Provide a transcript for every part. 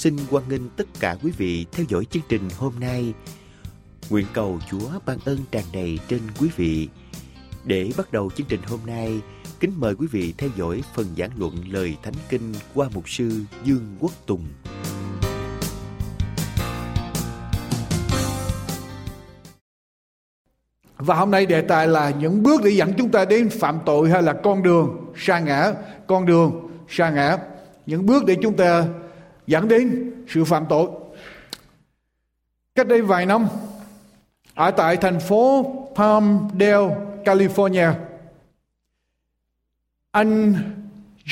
xin hoan nghênh tất cả quý vị theo dõi chương trình hôm nay. Nguyện cầu Chúa ban ơn tràn đầy trên quý vị. Để bắt đầu chương trình hôm nay, kính mời quý vị theo dõi phần giảng luận lời Thánh Kinh qua mục sư Dương Quốc Tùng. Và hôm nay đề tài là những bước để dẫn chúng ta đến phạm tội hay là con đường sa ngã, con đường sa ngã những bước để chúng ta dẫn đến sự phạm tội. Cách đây vài năm, ở tại thành phố Palmdale, California, anh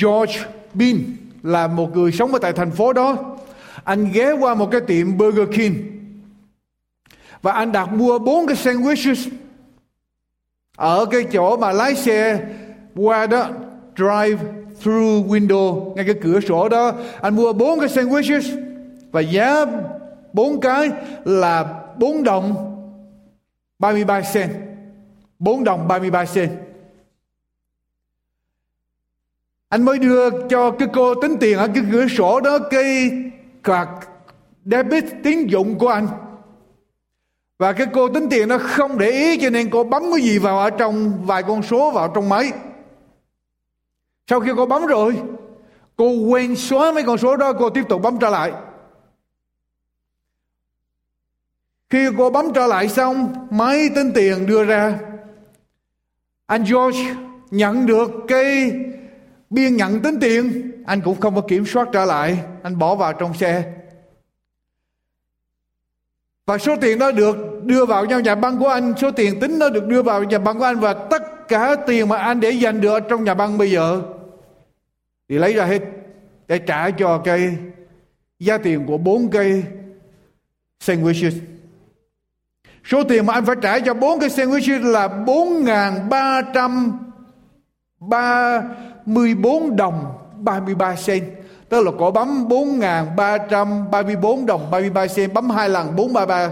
George Bean là một người sống ở tại thành phố đó. Anh ghé qua một cái tiệm Burger King và anh đặt mua bốn cái sandwiches ở cái chỗ mà lái xe qua đó drive through window, ngay cái cửa sổ đó. Anh mua bốn cái sandwiches và giá bốn cái là bốn đồng 33 cent. 4 đồng 33 cent. Anh mới đưa cho cái cô tính tiền ở cái cửa sổ đó cái card debit tín dụng của anh. Và cái cô tính tiền nó không để ý cho nên cô bấm cái gì vào ở trong vài con số vào trong máy sau khi cô bấm rồi, cô quên xóa mấy con số đó, cô tiếp tục bấm trở lại. Khi cô bấm trở lại xong, máy tính tiền đưa ra. Anh George nhận được cái biên nhận tính tiền, anh cũng không có kiểm soát trở lại, anh bỏ vào trong xe. Và số tiền đó được đưa vào trong nhà băng của anh, số tiền tính đó được đưa vào nhà băng của anh và tất cả tiền mà anh để dành được trong nhà băng bây giờ thì lấy ra hết, để trả cho cái giá tiền của bốn cái sandwiches. Số tiền mà anh phải trả cho bốn cái sandwiches là bốn ngàn ba trăm ba mươi bốn đồng ba mươi ba cent tức là cổ bấm bốn ngàn ba trăm ba mươi bốn đồng ba mươi ba cent bấm hai lần, bốn ba ba.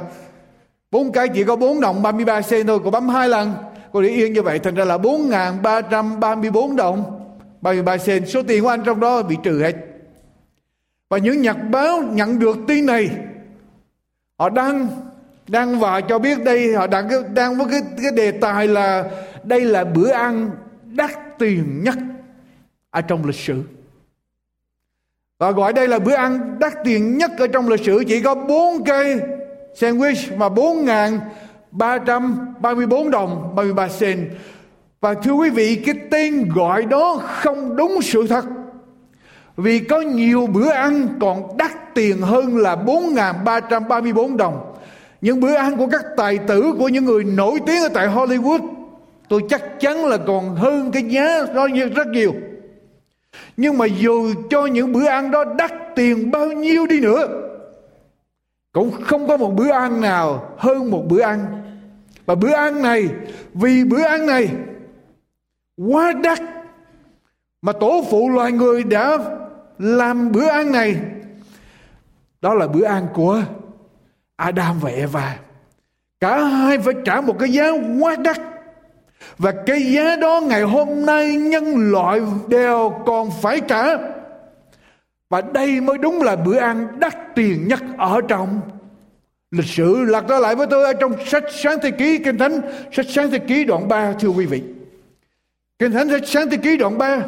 Bốn cái chỉ có bốn đồng ba mươi ba cent thôi, cổ bấm hai lần. Cô để yên như vậy, thành ra là bốn ngàn ba trăm ba mươi bốn đồng. 33 sen số tiền của anh trong đó bị trừ hết. Và những nhật báo nhận được tin này, họ đăng đăng vào cho biết đây, họ đang đang với cái cái đề tài là đây là bữa ăn đắt tiền nhất ở trong lịch sử. Và gọi đây là bữa ăn đắt tiền nhất ở trong lịch sử, chỉ có bốn cây sandwich mà bốn ngàn ba trăm ba mươi bốn đồng, ba mươi ba sen và thưa quý vị, cái tên gọi đó không đúng sự thật. Vì có nhiều bữa ăn còn đắt tiền hơn là 4.334 đồng. Những bữa ăn của các tài tử, của những người nổi tiếng ở tại Hollywood, tôi chắc chắn là còn hơn cái giá đó rất nhiều. Nhưng mà dù cho những bữa ăn đó đắt tiền bao nhiêu đi nữa, cũng không có một bữa ăn nào hơn một bữa ăn. Và bữa ăn này, vì bữa ăn này quá đắt. Mà tổ phụ loài người đã làm bữa ăn này. Đó là bữa ăn của Adam và Eva. Cả hai phải trả một cái giá quá đắt. Và cái giá đó ngày hôm nay nhân loại đều còn phải trả. Và đây mới đúng là bữa ăn đắt tiền nhất ở trong lịch sử. Lật ra lại với tôi ở trong sách sáng thế ký kinh thánh, sách sáng thế ký đoạn 3 thưa quý vị. Kinh Thánh sáng thế ký đoạn 3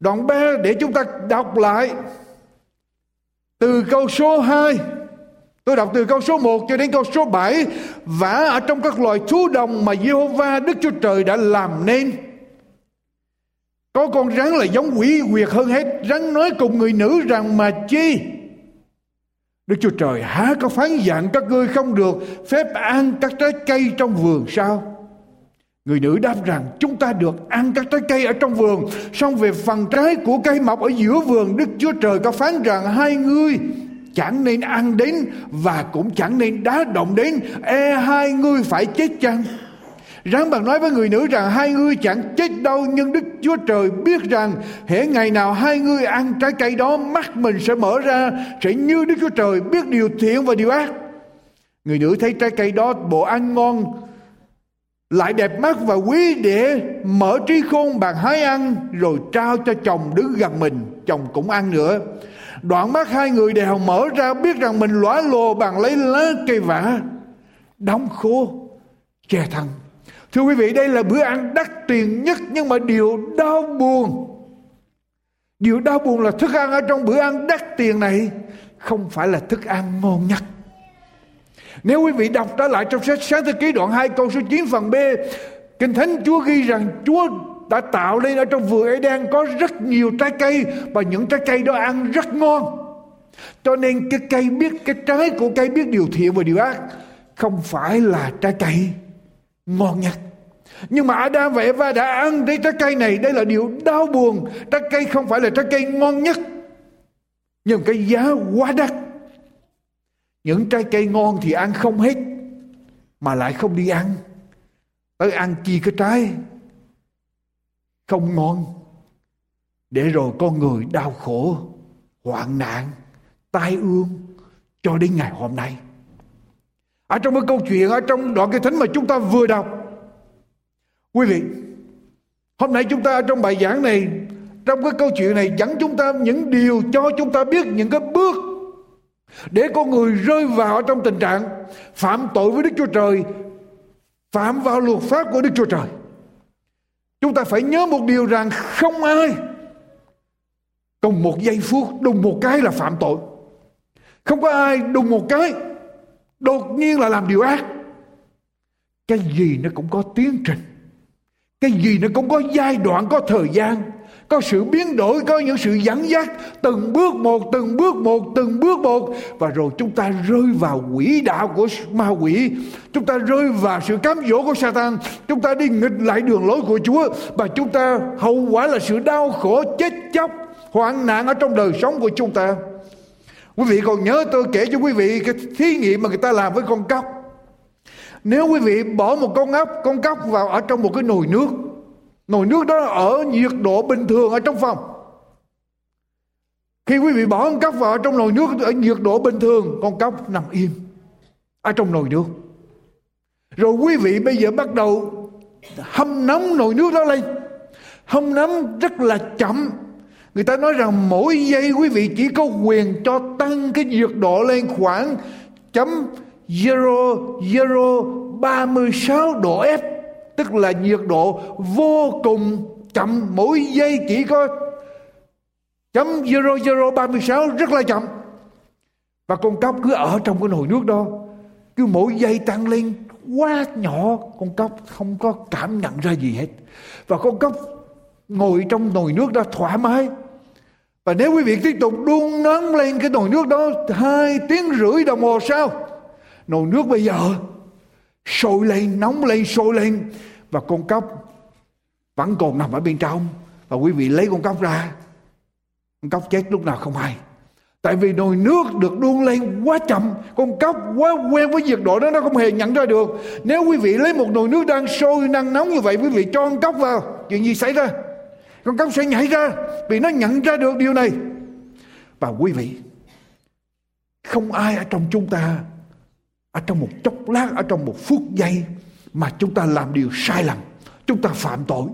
Đoạn 3 để chúng ta đọc lại Từ câu số 2 Tôi đọc từ câu số 1 cho đến câu số 7 Và ở trong các loài thú đồng mà Jehovah Đức Chúa Trời đã làm nên. Có con rắn là giống quỷ quyệt hơn hết. Rắn nói cùng người nữ rằng mà chi? Đức Chúa Trời há có phán dặn các ngươi không được Phép ăn các trái cây trong vườn sao? Người nữ đáp rằng, chúng ta được ăn các trái cây ở trong vườn, Xong về phần trái của cây mọc ở giữa vườn, Đức Chúa Trời có phán rằng hai ngươi chẳng nên ăn đến Và cũng chẳng nên đá động đến. E hai ngươi phải chết chăng? Rắn bằng nói với người nữ rằng, hai ngươi chẳng chết đâu, Nhưng Đức Chúa Trời biết rằng hễ ngày nào hai ngươi ăn trái cây đó, Mắt mình sẽ mở ra, Sẽ như Đức Chúa Trời biết điều thiện và điều ác. Người nữ thấy trái cây đó, bộ ăn ngon lại đẹp mắt và quý để mở trí khôn bàn hái ăn, rồi trao cho chồng đứng gần mình, chồng cũng ăn nữa. Đoạn mắt hai người đều mở ra biết rằng mình lõa lồ bằng lấy lá cây vả. Đóng khô che thân. Thưa quý vị, đây là bữa ăn đắt tiền nhất, nhưng mà điều đau buồn. Điều đau buồn là thức ăn ở trong bữa ăn đắt tiền này không phải là thức ăn ngon nhất nếu quý vị đọc trở lại trong sách sáng thế ký đoạn 2 câu số 9 phần B, Kinh Thánh Chúa ghi rằng Chúa đã tạo nên ở trong vườn Eden có rất nhiều trái cây và những trái cây đó ăn rất ngon. Cho nên cái cây biết cái trái của cây biết điều thiện và điều ác không phải là trái cây ngon nhất. Nhưng mà Adam và Eva đã ăn cái trái cây này Đây là điều đau buồn Trái cây không phải là trái cây ngon nhất Nhưng cái giá quá đắt những trái cây ngon thì ăn không hết, mà lại không đi ăn. Tới ăn chi cái trái không ngon, để rồi con người đau khổ, hoạn nạn, tai ương cho đến ngày hôm nay. Ở trong cái câu chuyện, ở trong đoạn cái thánh mà chúng ta vừa đọc, quý vị, hôm nay chúng ta ở trong bài giảng này, trong cái câu chuyện này dẫn chúng ta, những điều cho chúng ta biết, những cái bước để con người rơi vào trong tình trạng phạm tội với Đức Chúa Trời, phạm vào luật pháp của Đức Chúa Trời. Chúng ta phải nhớ một điều rằng không ai cùng một giây phút đùng một cái là phạm tội. Không có ai đùng một cái đột nhiên là làm điều ác. Cái gì nó cũng có tiến trình. Cái gì nó cũng có giai đoạn, có thời gian có sự biến đổi, có những sự dẫn dắt. Từng bước một, từng bước một, từng bước một. Và rồi chúng ta rơi vào quỹ đạo của ma quỷ. Chúng ta rơi vào sự cám dỗ của Satan. Chúng ta đi nghịch lại đường lối của Chúa. Và chúng ta hậu quả là sự đau khổ, chết chóc, hoạn nạn ở trong đời sống của chúng ta. Quý vị còn nhớ tôi kể cho quý vị cái thí nghiệm mà người ta làm với con cóc. Nếu quý vị bỏ một con ốc, con cóc vào ở trong một cái nồi nước Nồi nước đó ở nhiệt độ bình thường ở trong phòng. Khi quý vị bỏ con cóc vào trong nồi nước ở nhiệt độ bình thường, con cóc nằm im ở trong nồi nước. Rồi quý vị bây giờ bắt đầu hâm nóng nồi nước đó lên. Hâm nóng rất là chậm. Người ta nói rằng mỗi giây quý vị chỉ có quyền cho tăng cái nhiệt độ lên khoảng chấm 0,036 độ F tức là nhiệt độ vô cùng chậm, mỗi giây chỉ có chấm 0036 rất là chậm. Và con cóc cứ ở trong cái nồi nước đó, cứ mỗi giây tăng lên quá nhỏ, con cóc không có cảm nhận ra gì hết. Và con cóc ngồi trong nồi nước đó thoải mái. Và nếu quý vị tiếp tục đun nóng lên cái nồi nước đó hai tiếng rưỡi đồng hồ sau, nồi nước bây giờ sôi lên, nóng lên, sôi lên. Và con cóc vẫn còn nằm ở bên trong. Và quý vị lấy con cóc ra. Con cóc chết lúc nào không hay. Tại vì nồi nước được đun lên quá chậm. Con cóc quá quen với nhiệt độ đó, nó không hề nhận ra được. Nếu quý vị lấy một nồi nước đang sôi, đang nóng như vậy, quý vị cho con cóc vào. Chuyện gì xảy ra? Con cóc sẽ nhảy ra vì nó nhận ra được điều này. Và quý vị, không ai ở trong chúng ta ở trong một chốc lát, ở trong một phút giây mà chúng ta làm điều sai lầm, chúng ta phạm tội.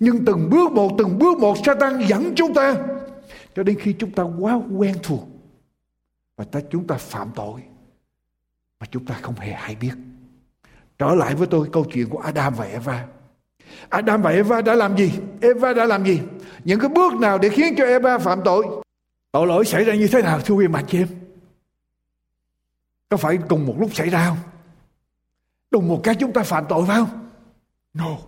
Nhưng từng bước một, từng bước một, Satan dẫn chúng ta cho đến khi chúng ta quá quen thuộc và ta, chúng ta phạm tội mà chúng ta không hề hay biết. Trở lại với tôi câu chuyện của Adam và Eva. Adam và Eva đã làm gì? Eva đã làm gì? Những cái bước nào để khiến cho Eva phạm tội? Tội lỗi xảy ra như thế nào, thưa quý mạnh chị em? Có phải cùng một lúc xảy ra không đùng một cái chúng ta phạm tội phải không no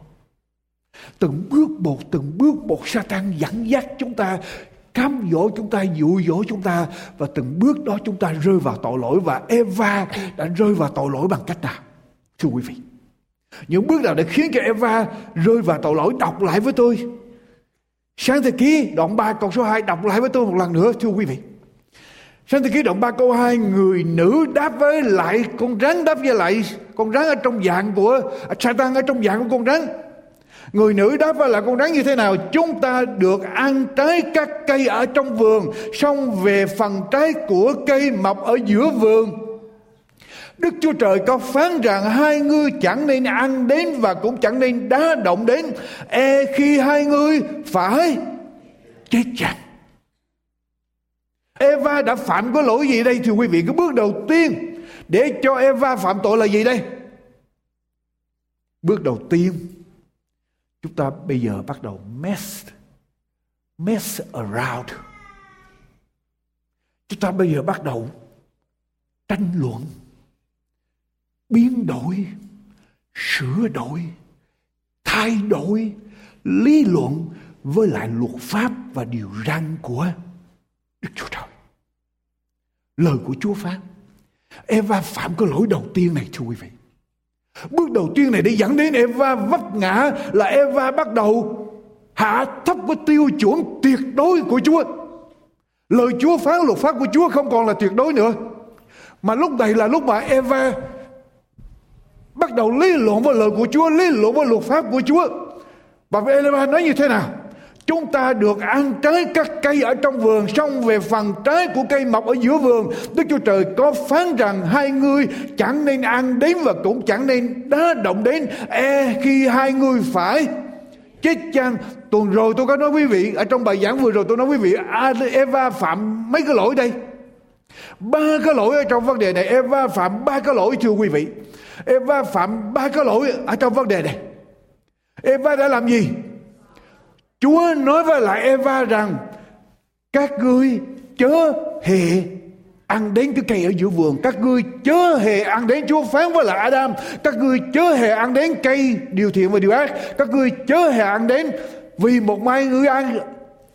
từng bước một, từng bước một Satan dẫn dắt chúng ta, cám dỗ chúng ta, dụ dỗ chúng ta, và từng bước đó chúng ta rơi vào tội lỗi, và Eva đã rơi vào tội lỗi bằng cách nào thưa quý vị, Những bước nào để khiến cho Eva rơi vào tội lỗi, đọc lại với tôi. Sáng thế ký đoạn 3 câu số 2 đọc lại với tôi một lần nữa, thưa quý vị. Sáng thế ký đoạn 3 câu 2 Người nữ đáp với lại Con rắn đáp với lại Con rắn ở trong dạng của à, Satan ở trong dạng của con rắn. Người nữ đáp với lại con rắn như thế nào? Chúng ta được ăn trái các cây ở trong vườn, Xong về phần trái của cây mọc ở giữa vườn. Đức Chúa Trời có phán rằng hai ngươi chẳng nên ăn đến và cũng chẳng nên đá động đến. E khi hai ngươi phải chết chặt. Eva đã phạm có lỗi gì đây thưa quý vị? Cái bước đầu tiên để cho Eva phạm tội là gì đây? Bước đầu tiên, chúng ta bây giờ bắt đầu mess mess around. Chúng ta bây giờ bắt đầu tranh luận, biến đổi, sửa đổi, thay đổi, lý luận với lại luật pháp và điều răn của Đức Chúa Trời. Lời của Chúa phán. Eva phạm cái lỗi đầu tiên này thưa quý vị. Bước đầu tiên này để dẫn đến Eva vấp ngã là Eva bắt đầu hạ thấp cái tiêu chuẩn tuyệt đối của Chúa. Lời Chúa phán luật pháp của Chúa không còn là tuyệt đối nữa. Mà lúc này là lúc mà Eva bắt đầu lý luận với lời của Chúa, lý luận với luật pháp của Chúa. Và Eva nói như thế nào? Chúng ta được ăn trái các cây ở trong vườn, Xong về phần trái của cây mọc ở giữa vườn. Đức Chúa Trời có phán rằng Hai người chẳng nên ăn đến Và cũng chẳng nên đá động đến. E khi hai người phải chết chăng? Tuần rồi tôi có nói quý vị, Ở trong bài giảng vừa rồi tôi nói quý vị Eva phạm mấy cái lỗi đây? Ba cái lỗi ở trong vấn đề này. Eva phạm ba cái lỗi, thưa quý vị. Eva phạm ba cái lỗi ở trong vấn đề này. Eva đã làm gì? Chúa nói với lại Eva rằng, các ngươi chớ hề ăn đến cái cây ở giữa vườn. Các ngươi chớ hề ăn đến Chúa phán với lại Adam. Các ngươi chớ hề ăn đến cây điều thiện và điều ác. Các ngươi chớ hề ăn đến vì một mai ngươi ăn,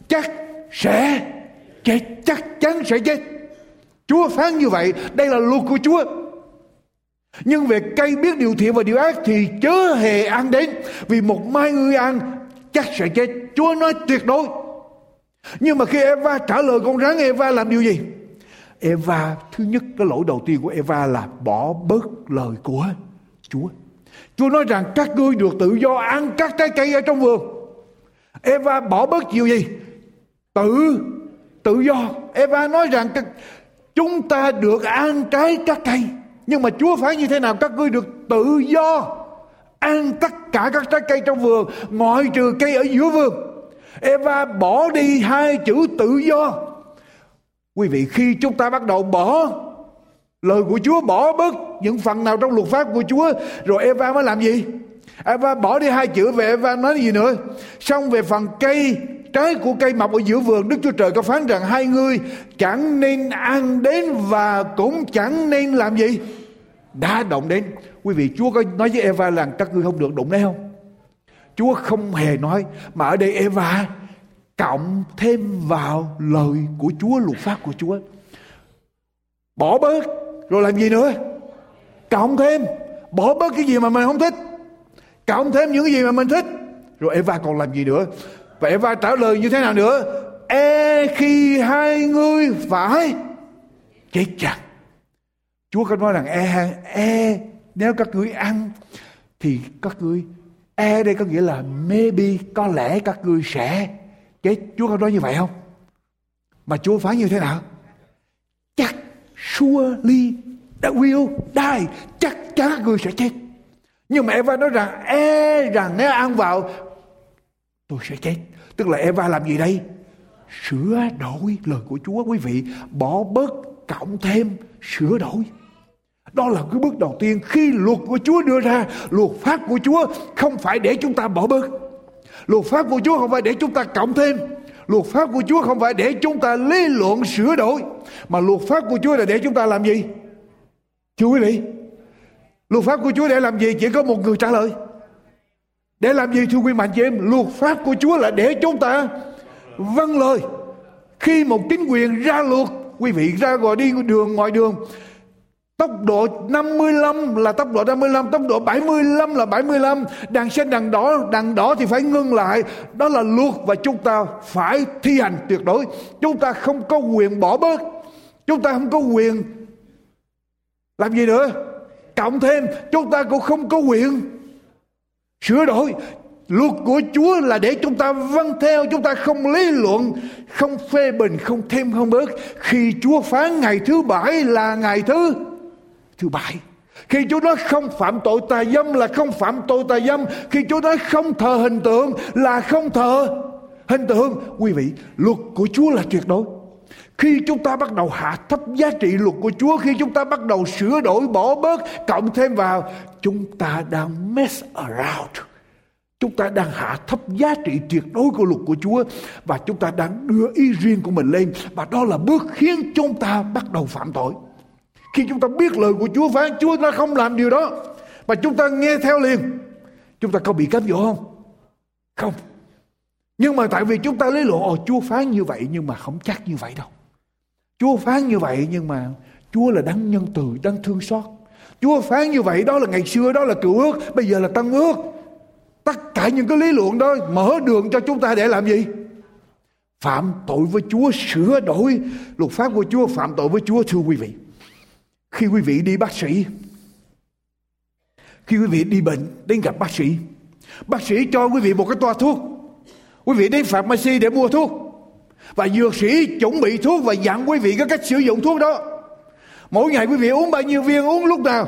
chắc sẽ chết, chắc chắn sẽ chết. Chúa phán như vậy, đây là luật của Chúa. Nhưng về cây biết điều thiện và điều ác thì chớ hề ăn đến vì một mai ngươi ăn chắc sẽ chết. Chúa nói tuyệt đối. Nhưng mà khi Eva trả lời con rắn, Eva làm điều gì? Eva, thứ nhất, cái lỗi đầu tiên của Eva là bỏ bớt lời của Chúa. Chúa nói rằng các ngươi được tự do ăn các trái cây ở trong vườn. Eva bỏ bớt điều gì? Tự tự do. Eva nói rằng chúng ta được ăn trái các cây. Nhưng mà Chúa phải như thế nào? Các ngươi được tự do ăn tất cả các trái cây trong vườn, ngoại trừ cây ở giữa vườn. Eva bỏ đi hai chữ tự do. Quý vị, khi chúng ta bắt đầu bỏ, lời của Chúa bỏ bớt những phần nào trong luật pháp của Chúa, rồi Eva mới làm gì? Eva bỏ đi hai chữ về Eva nói gì nữa? Xong về phần cây, trái của cây mọc ở giữa vườn, Đức Chúa Trời có phán rằng hai người chẳng nên ăn đến và cũng chẳng nên làm gì? Đã động đến. Quý vị, Chúa có nói với Eva rằng các ngươi không được đụng đấy không? Chúa không hề nói, mà ở đây Eva cộng thêm vào lời của Chúa, luật pháp của Chúa. Bỏ bớt, rồi làm gì nữa? Cộng thêm. Bỏ bớt cái gì mà mình không thích. Cộng thêm những cái gì mà mình thích. Rồi Eva còn làm gì nữa? Và Eva trả lời như thế nào nữa? E khi hai ngươi phải chết chặt Chúa có nói rằng e e nếu các ngươi ăn thì các ngươi e đây có nghĩa là maybe có lẽ các ngươi sẽ chết. Chúa có nói như vậy không? Mà Chúa phán như thế nào? Chắc surely that will die. Chắc chắn các ngươi sẽ chết. Nhưng mà Eva nói rằng e rằng nếu ăn vào, tôi sẽ chết. Tức là Eva làm gì đây? Sửa đổi lời của Chúa, quý vị. Bỏ bớt cộng thêm sửa đổi đó là cái bước đầu tiên khi luật của Chúa đưa ra. Luật pháp của Chúa không phải để chúng ta bỏ bớt. Luật pháp của Chúa không phải để chúng ta cộng thêm. Luật pháp của Chúa không phải để chúng ta lý luận, sửa đổi. Mà luật pháp của Chúa là để chúng ta làm gì? Thưa quý vị luật pháp của Chúa để làm gì? Chỉ có một người trả lời. Để làm gì, thưa quý mạnh chị em? Luật pháp của Chúa là để chúng ta vâng lời. Khi một chính quyền ra luật, quý vị ra ngoài đi đường, ngoài đường Tốc độ 55 là tốc độ 55, tốc độ 75 là 75. Đằng xanh đằng đỏ, đằng đỏ thì phải ngưng lại. Đó là luật và chúng ta phải thi hành tuyệt đối. Chúng ta không có quyền bỏ bớt. Chúng ta không có quyền làm gì nữa. Cộng thêm chúng ta cũng không có quyền sửa đổi. Luật của Chúa là để chúng ta vâng theo, chúng ta không lý luận, không phê bình, không thêm không bớt. Khi Chúa phán ngày thứ bảy là ngày thứ thứ bảy. Khi Chúa nói không phạm tội tà dâm là không phạm tội tà dâm. Khi Chúa nói không thờ hình tượng là không thờ hình tượng. Quý vị, luật của Chúa là tuyệt đối. Khi chúng ta bắt đầu hạ thấp giá trị luật của Chúa, khi chúng ta bắt đầu sửa đổi, bỏ bớt, cộng thêm vào, chúng ta đang mess around. Chúng ta đang hạ thấp giá trị tuyệt đối của luật của Chúa và chúng ta đang đưa ý riêng của mình lên và đó là bước khiến chúng ta bắt đầu phạm tội khi chúng ta biết lời của Chúa phán Chúa nó không làm điều đó mà chúng ta nghe theo liền Chúng ta có bị cám dỗ không? Không. Nhưng mà tại vì chúng ta lấy lộ Ồ Chúa phán như vậy nhưng mà không chắc như vậy đâu. Chúa phán như vậy nhưng mà Chúa là đấng nhân từ, đấng thương xót. Chúa phán như vậy đó là ngày xưa đó là cựu ước Bây giờ là tân ước. Tất cả những cái lý luận đó mở đường cho chúng ta để làm gì? Phạm tội với Chúa sửa đổi luật pháp của Chúa phạm tội với Chúa thưa quý vị khi quý vị đi bác sĩ. Khi quý vị đi bệnh đến gặp bác sĩ. Bác sĩ cho quý vị một cái toa thuốc. Quý vị đến pharmacy để mua thuốc. Và dược sĩ chuẩn bị thuốc và dặn quý vị cái cách sử dụng thuốc đó. Mỗi ngày quý vị uống bao nhiêu viên, uống lúc nào.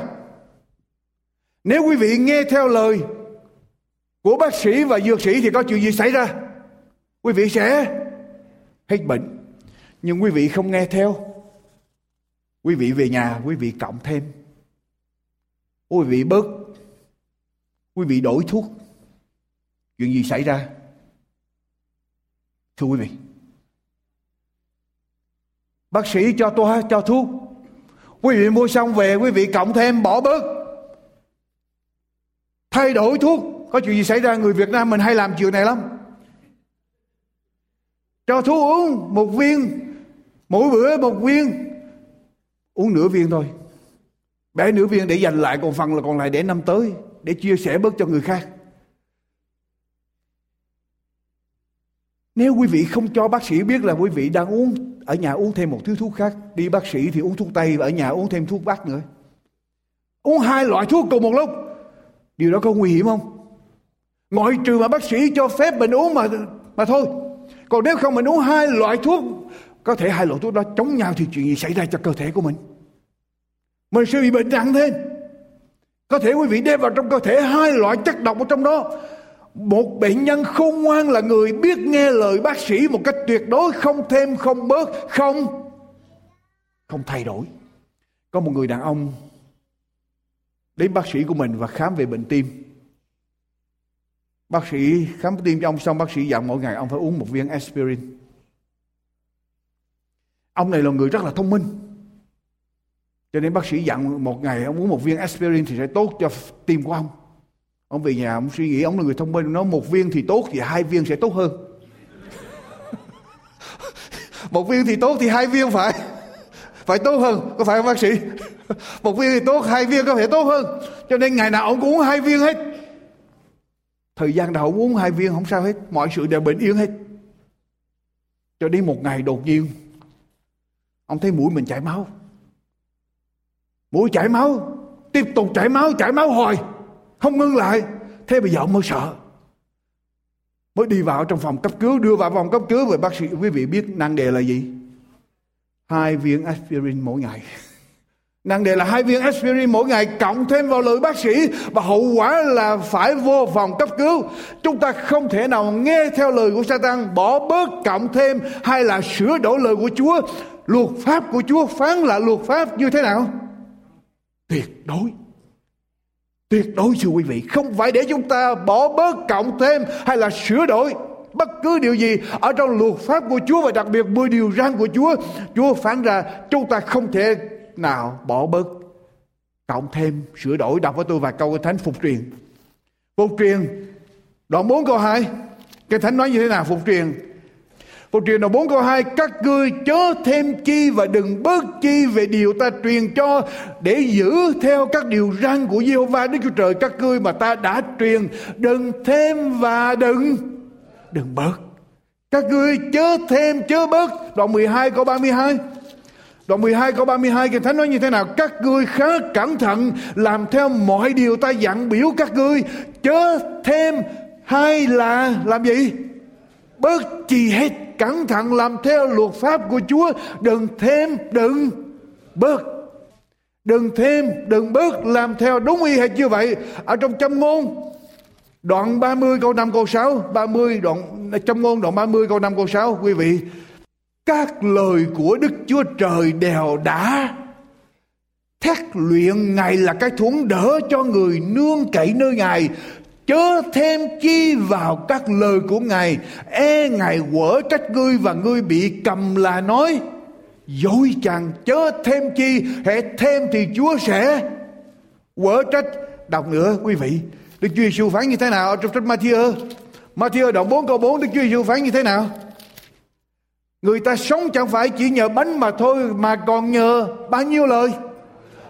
Nếu quý vị nghe theo lời của bác sĩ và dược sĩ thì có chuyện gì xảy ra? Quý vị sẽ hết bệnh. Nhưng quý vị không nghe theo quý vị về nhà, quý vị cộng thêm. Quý vị bớt. Quý vị đổi thuốc. Chuyện gì xảy ra? Thưa quý vị, bác sĩ cho tôi cho thuốc. Quý vị mua xong về, quý vị cộng thêm, bỏ bớt. Thay đổi thuốc. Có chuyện gì xảy ra? Người việt nam mình hay làm chuyện này lắm. Cho thuốc uống một viên. Mỗi bữa một viên uống nửa viên thôi. Bé nửa viên để dành lại còn phần là còn lại để năm tới, để chia sẻ bớt cho người khác. Nếu quý vị không cho bác sĩ biết là quý vị đang uống, ở nhà uống thêm một thứ thuốc khác, đi bác sĩ thì uống thuốc tây và ở nhà uống thêm thuốc bắc nữa. Uống hai loại thuốc cùng một lúc. Điều đó có nguy hiểm không? Ngoại trừ mà bác sĩ cho phép mình uống mà mà thôi. Còn nếu không mình uống hai loại thuốc, có thể hai loại thuốc đó chống nhau thì chuyện gì xảy ra cho cơ thể của mình? Mình sẽ bị bệnh nặng thêm. Có thể quý vị đem vào trong cơ thể hai loại chất độc ở trong đó. Một bệnh nhân khôn ngoan là người biết nghe lời bác sĩ một cách tuyệt đối, không thêm, không bớt, không không thay đổi. Có một người đàn ông đến bác sĩ của mình và khám về bệnh tim. Bác sĩ khám tim cho ông xong, bác sĩ dặn mỗi ngày, ông phải uống một viên aspirin. Ông này là người rất là thông minh cho nên bác sĩ dặn một ngày, ông uống một viên aspirin thì sẽ tốt cho tim của ông. Ông về nhà, ông suy nghĩ, ông là người thông minh nói một viên thì tốt thì hai viên sẽ tốt hơn. Một viên thì tốt thì hai viên phải phải tốt hơn, có phải không bác sĩ? Một viên thì tốt, hai viên có thể tốt hơn. Cho nên ngày nào ông cũng uống hai viên hết. Thời gian nào ông uống hai viên không sao hết, mọi sự đều bình yên hết. Cho đến một ngày đột nhiên, ông thấy mũi mình chảy máu mũi chảy máu. Tiếp tục chảy máu chảy máu hồi. Không ngưng lại. Thế bây giờ ông mới sợ. Mới đi vào trong phòng cấp cứu, đưa vào phòng cấp cứu. Với bác sĩ, quý vị biết năng đề là gì? Hai viên aspirin mỗi ngày. Năng đề là hai viên aspirin mỗi ngày, cộng thêm vào lời bác sĩ. Và hậu quả là phải vô phòng cấp cứu. Chúng ta không thể nào nghe theo lời của Satan, bỏ bớt cộng thêm hay là sửa đổi lời của Chúa. Luật pháp của Chúa phán là luật pháp như thế nào? Tuyệt đối. Tuyệt đối, thưa quý vị. Không phải để chúng ta bỏ bớt cộng thêm hay là sửa đổi bất cứ điều gì ở trong luật pháp của Chúa và đặc biệt 10 điều răn của Chúa. Chúa phán ra, chúng ta không thể nào bỏ bớt cộng thêm sửa đổi. Đọc với tôi vài câu của thánh phục truyền. Phục truyền, đoạn 4 câu 2 cái thánh nói như thế nào, phục truyền? Câu truyền đoạn 4 câu 2 Các ngươi chớ thêm chi và đừng bớt chi về điều ta truyền cho Để giữ theo các điều răn của Giê-hô-va Đức Chúa Trời. Các ngươi mà ta đã truyền, Đừng thêm và đừng Đừng bớt. Các ngươi chớ thêm, chớ bớt. Đoạn 12 câu 32 Đoạn 12 câu 32 Kinh Thánh nói như thế nào? Các ngươi khá cẩn thận, Làm theo mọi điều ta dặn biểu các ngươi. Chớ thêm hay là làm gì? Bớt chi hết. Cẩn thận làm theo luật pháp của Chúa. Đừng thêm, đừng bớt. Đừng thêm, đừng bớt Làm theo đúng y hệt như vậy. Ở trong châm ngôn, Đoạn 30 câu 5 câu 6 30 đoạn, châm ngôn đoạn 30 câu 5 câu 6 Quý vị. Các lời của Đức Chúa Trời đều đã thét luyện Ngài là cái thuẫn đỡ cho người nương cậy nơi Ngài chớ thêm chi vào các lời của Ngài. E Ngài quở trách ngươi và ngươi bị cầm là nói, dối chàng, chớ thêm chi hãy thêm thì Chúa sẽ quở trách. Đọc nữa, quý vị. Đức Chúa Giêsu phán như thế nào trong sách Matthew Matthew đoạn 4 câu 4 Đức Chúa Giêsu phán như thế nào? Người ta sống chẳng phải chỉ nhờ bánh mà thôi, mà còn nhờ bao nhiêu lời.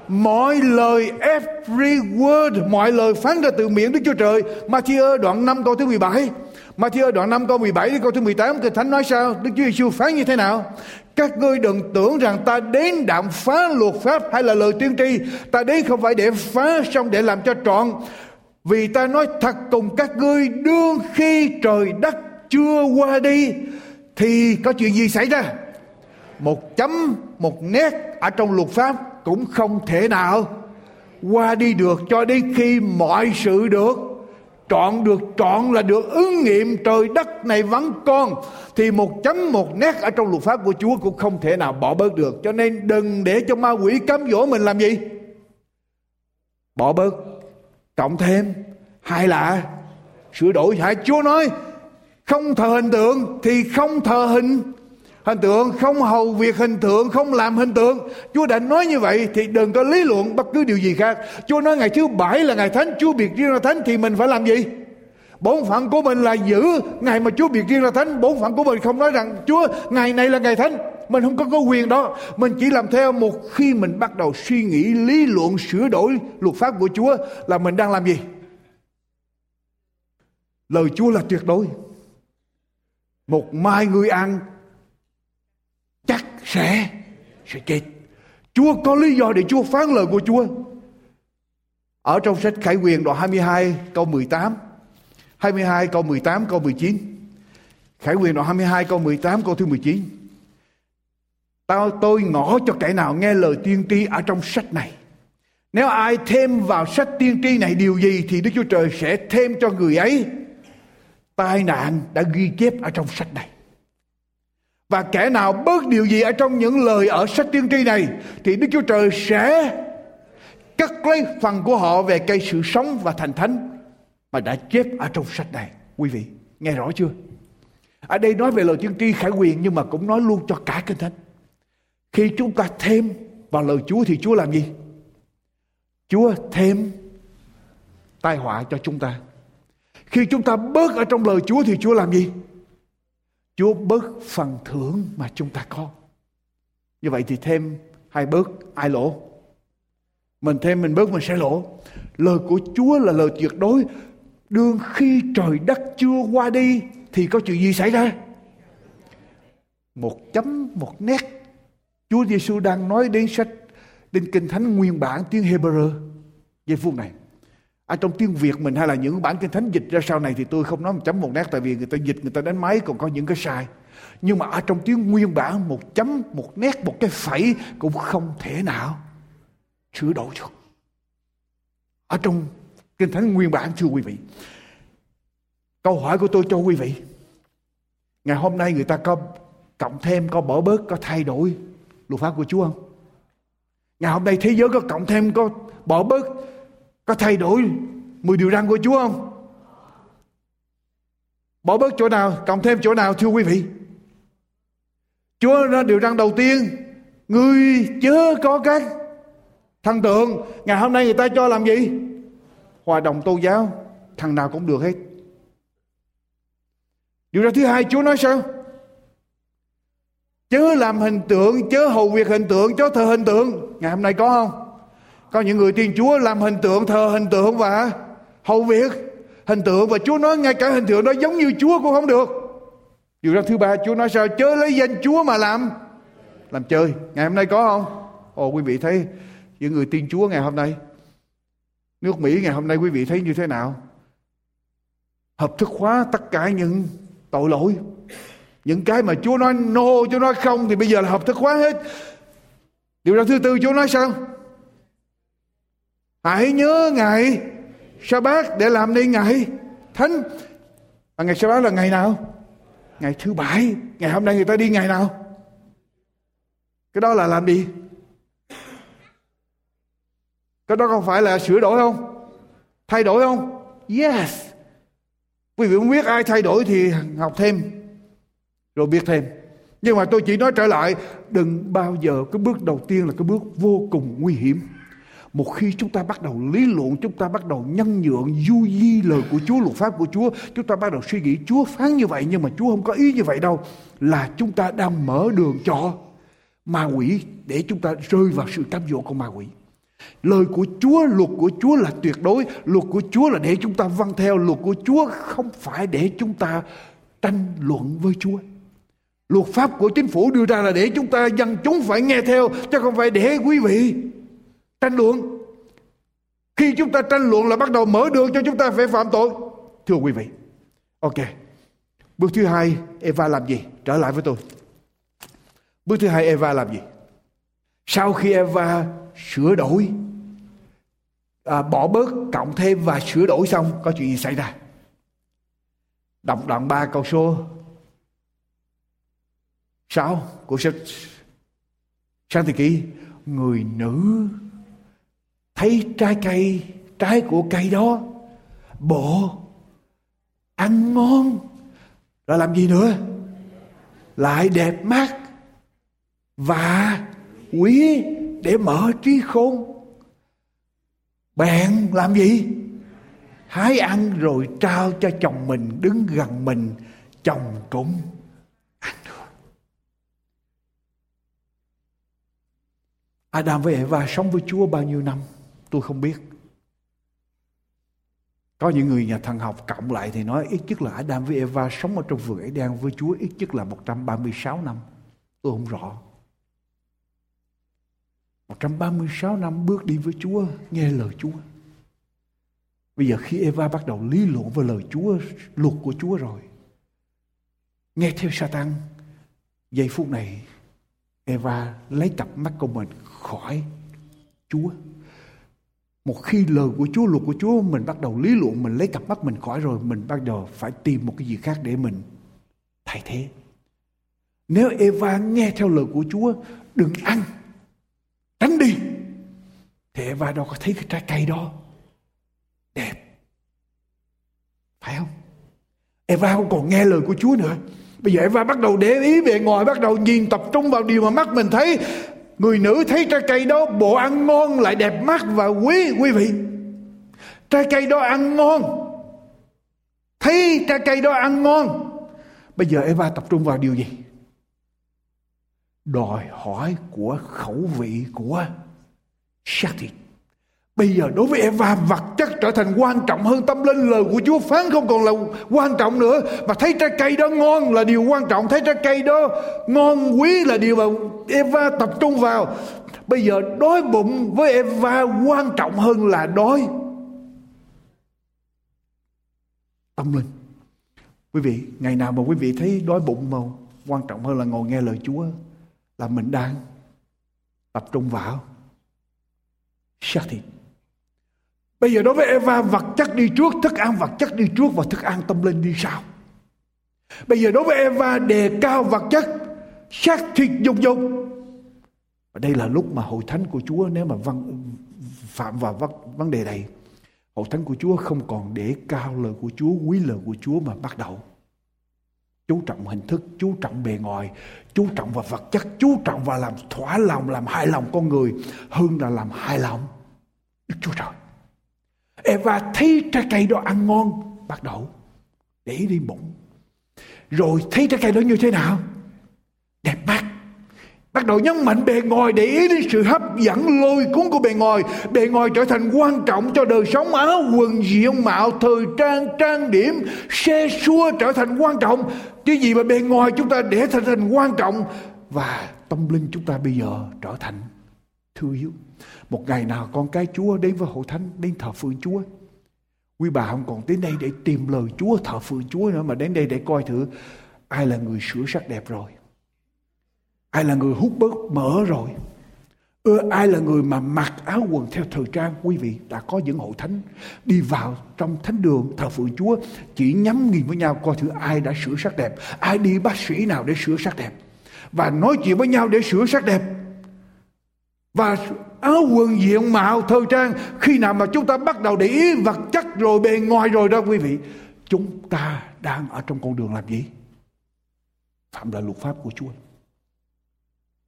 Mọi lời every word, mọi lời phán ra từ miệng Đức Chúa Trời. Matthew đoạn 5 câu thứ 17. Matthew đoạn 5 câu 17 đến câu thứ 18 Kinh Thánh nói sao? Đức Chúa Giêsu phán như thế nào? Các ngươi đừng tưởng rằng ta đến đạm phá luật pháp hay là lời tiên tri. Ta đến không phải để phá xong để làm cho trọn. Vì ta nói thật cùng các ngươi đương khi trời đất chưa qua đi thì có chuyện gì xảy ra một chấm một nét ở trong luật pháp cũng không thể nào. Qua đi được cho đến khi mọi sự được. Trọn được, trọn là được ứng nghiệm trời đất này vẫn còn thì một chấm một nét ở trong luật pháp của Chúa cũng không thể nào bỏ bớt được. Cho nên đừng để cho ma quỷ cám dỗ mình làm gì? Bỏ bớt. Cộng thêm, hay là sửa đổi. Hả Chúa nói, không thờ hình tượng thì không thờ hình hình tượng không hầu việc, hình tượng không làm hình tượng. Chúa đã nói như vậy thì đừng có lý luận bất cứ điều gì khác. Chúa nói ngày thứ bảy là ngày thánh, chúa biệt riêng là thánh thì mình phải làm gì? Bổn phận của mình là giữ ngày mà chúa biệt riêng là thánh. Bổn phận của mình không nói rằng, chúa, ngày này là ngày thánh. Mình không có có quyền đó. Mình chỉ làm theo một khi mình bắt đầu suy nghĩ, lý luận, sửa đổi luật pháp của chúa là mình đang làm gì? Lời chúa là tuyệt đối. Một mai người ăn sẽ sẽ chết. Chúa có lý do để Chúa phán lời của Chúa. Ở trong sách Khải Quyền đoạn 22 câu 18 22 câu 18 câu 19 Khải Quyền đoạn 22 câu 18 câu thứ 19 Tao, tôi ngỏ cho kẻ nào nghe lời tiên tri ở trong sách này. Nếu ai thêm vào sách tiên tri này điều gì Thì Đức Chúa Trời sẽ thêm cho người ấy tai nạn đã ghi chép ở trong sách này và kẻ nào bớt điều gì ở trong những lời ở sách tiên tri này thì Đức Chúa Trời sẽ cắt lấy phần của họ về cây sự sống và thành thánh mà đã chép ở trong sách này. Quý vị, nghe rõ chưa? Ở đây nói về lời tiên tri khải quyền nhưng mà cũng nói luôn cho cả kinh thánh. Khi chúng ta thêm vào lời Chúa thì Chúa làm gì? Chúa thêm tai họa cho chúng ta. Khi chúng ta bớt ở trong lời Chúa thì Chúa làm gì? Chúa bớt phần thưởng mà chúng ta có. Như vậy thì thêm hay bớt ai lỗ? Mình thêm mình bớt mình sẽ lỗ. Lời của Chúa là lời tuyệt đối. Đương khi trời đất chưa qua đi thì có chuyện gì xảy ra? Một chấm, một nét. Chúa Giêsu đang nói đến sách đến kinh thánh nguyên bản tiếng Hebrew giây phút này ở trong tiếng Việt mình hay là những bản kinh thánh dịch ra sau này thì tôi không nói một chấm một nét, tại vì người ta dịch, người ta đánh máy còn có những cái sai. Nhưng mà ở trong tiếng nguyên bản, một chấm một nét, một cái phẩy cũng không thể nào sửa đổi được. Ở trong kinh thánh nguyên bản, thưa quý vị, câu hỏi của tôi cho quý vị, ngày hôm nay người ta có cộng thêm, có bỏ bớt, có thay đổi luật pháp của Chúa không? Ngày hôm nay thế giới có cộng thêm, có bỏ bớt có thay đổi 10 điều răn của Chúa không? Bỏ bớt chỗ nào, cộng thêm chỗ nào thưa quý vị? Chúa ra điều răn đầu tiên, ngươi chớ có các thần tượng. Ngày hôm nay người ta cho làm gì? Hòa đồng tôn giáo, thằng nào cũng được hết. Điều ra thứ hai Chúa nói sao? chớ làm hình tượng chớ hầu việc hình tượng chớ thờ hình tượng ngày hôm nay có không có những người tiên chúa làm hình tượng thờ hình tượng và hầu việc hình tượng và chúa nói ngay cả hình tượng đó giống như chúa cũng không được. Điều ra thứ ba, chúa nói sao? Chớ lấy danh chúa mà làm làm chơi. Ngày hôm nay có không? Ồ, quý vị thấy những người tiên chúa ngày hôm nay, nước mỹ ngày hôm nay quý vị thấy như thế nào? Hợp thức hóa tất cả những tội lỗi. Những cái mà Chúa nói no, Chúa nói không thì bây giờ là hợp thức hóa hết. Điều ra thứ tư, Chúa nói sao? Hãy nhớ ngày sa bát để làm nên à, ngày thánh. Và ngày sa bát là ngày nào? Ngày thứ bảy. Ngày hôm nay người ta đi ngày nào? Cái đó là làm gì? Cái đó không phải là sửa đổi không? Thay đổi không? Yes. Quý vị không biết ai thay đổi thì học thêm, rồi biết thêm. Nhưng mà tôi chỉ nói trở lại, đừng bao giờ cái bước đầu tiên là cái bước vô cùng nguy hiểm một khi chúng ta bắt đầu lý luận, chúng ta bắt đầu nhân nhượng, du di lời của Chúa, luật pháp của Chúa, chúng ta bắt đầu suy nghĩ Chúa phán như vậy nhưng mà Chúa không có ý như vậy đâu, là chúng ta đang mở đường cho ma quỷ để chúng ta rơi vào sự cám dỗ của ma quỷ. Lời của Chúa, luật của Chúa là tuyệt đối, luật của Chúa là để chúng ta vâng theo, luật của Chúa không phải để chúng ta tranh luận với Chúa. Luật pháp của chính phủ đưa ra là để chúng ta dân chúng phải nghe theo, chứ không phải để quý vị tranh luận. Khi chúng ta tranh luận là bắt đầu mở đường cho chúng ta phải phạm tội. Thưa quý vị. Ok. Bước thứ hai Eva làm gì? Trở lại với tôi. Bước thứ hai Eva làm gì? Sau khi Eva sửa đổi à, bỏ bớt cộng thêm và sửa đổi xong có chuyện gì xảy ra? Đọc đoạn 3 câu số 6 của sách sáng thế kỷ người nữ thấy trái cây, trái của cây đó bộ ăn ngon. Rồi làm gì nữa? Lại đẹp mắt và quý để mở trí khôn. Bèn làm gì? Hái ăn rồi trao cho chồng mình, đứng gần mình, chồng cũng ăn được. Adam với Eva sống với Chúa bao nhiêu năm? Tôi không biết có những người nhà thần học cộng lại thì nói ít nhất là Adam với Eva sống ở trong vườn Eden với Chúa ít nhất là 136 năm. Tôi không rõ. 136 năm bước đi với Chúa, nghe lời Chúa. Bây giờ khi Eva bắt đầu lý luận với lời Chúa, luật của Chúa rồi. Nghe theo Satan, giây phút này Eva lấy cặp mắt của mình khỏi Chúa. Một khi lời của Chúa, luật của Chúa mình bắt đầu lý luận, mình lấy cặp mắt mình khỏi rồi, mình bắt đầu phải tìm một cái gì khác để mình thay thế. Nếu Eva nghe theo lời của Chúa, đừng ăn tránh đi thì Eva đâu có thấy cái trái cây đó đẹp. Phải không? Eva không còn nghe lời của Chúa nữa. Bây giờ Eva bắt đầu để ý về ngoài Bắt đầu nhìn tập trung vào điều mà mắt mình thấy. Người nữ thấy trái cây đó, Bộ ăn ngon lại đẹp mắt và quý Quý vị. Trái cây đó ăn ngon. Thấy trái cây đó ăn ngon. Bây giờ Eva tập trung vào điều gì? Đòi hỏi của khẩu vị của xác thịt. Bây giờ đối với Eva, vật chất trở thành quan trọng hơn tâm linh. Lời của Chúa phán không còn là quan trọng nữa. Và thấy trái cây đó ngon là điều quan trọng. Thấy trái cây đó ngon quý là điều mà Eva tập trung vào. Bây giờ đói bụng với Eva quan trọng hơn là đói tâm linh. Quý vị, ngày nào mà quý vị thấy đói bụng mà quan trọng hơn là ngồi nghe lời Chúa là mình đang tập trung vào. Shut it. Bây giờ đối với Eva vật chất đi trước, thức ăn vật chất đi trước và thức ăn tâm linh đi sau. Bây giờ đối với Eva đề cao vật chất, xác thịt dục dục. Và đây là lúc mà hội thánh của Chúa nếu mà văn, phạm vào vấn, vấn đề này. Hội thánh của Chúa không còn để cao lời của Chúa, quý lời của Chúa mà bắt đầu chú trọng hình thức chú trọng bề ngoài chú trọng vào vật chất chú trọng vào làm thỏa lòng làm hài lòng con người hơn là làm hài lòng đức chúa trời eva thấy trái cây đó ăn ngon bắt đầu để đi bụng rồi thấy trái cây đó như thế nào đẹp mắt Bắt đầu nhấn mạnh bề ngoài để ý đến sự hấp dẫn lôi cuốn của bề ngoài. Bề ngoài trở thành quan trọng cho đời sống áo quần diện mạo, thời trang, trang điểm, xe xua trở thành quan trọng. Chứ gì mà bề ngoài chúng ta để thành thành quan trọng. Và tâm linh chúng ta bây giờ trở thành thương yếu. Một ngày nào con cái Chúa đến với hội thánh, đến thờ phượng Chúa. Quý bà không còn đến đây để tìm lời Chúa, thờ phượng Chúa nữa mà đến đây để coi thử ai là người sửa sắc đẹp rồi. Ai là người hút bớt mỡ rồi. Ừ, ai là người mà mặc áo quần theo thời trang? Quý vị đã có những hội thánh đi vào trong thánh đường thờ phượng chúa chỉ nhắm nhìn với nhau coi thử ai đã sửa sắc đẹp. Ai đi bác sĩ nào để sửa sắc đẹp? Và nói chuyện với nhau để sửa sắc đẹp và áo quần diện mạo thời trang khi nào mà chúng ta bắt đầu để ý vật chất rồi bề ngoài rồi đó quý vị chúng ta đang ở trong con đường làm gì phạm lại luật pháp của chúa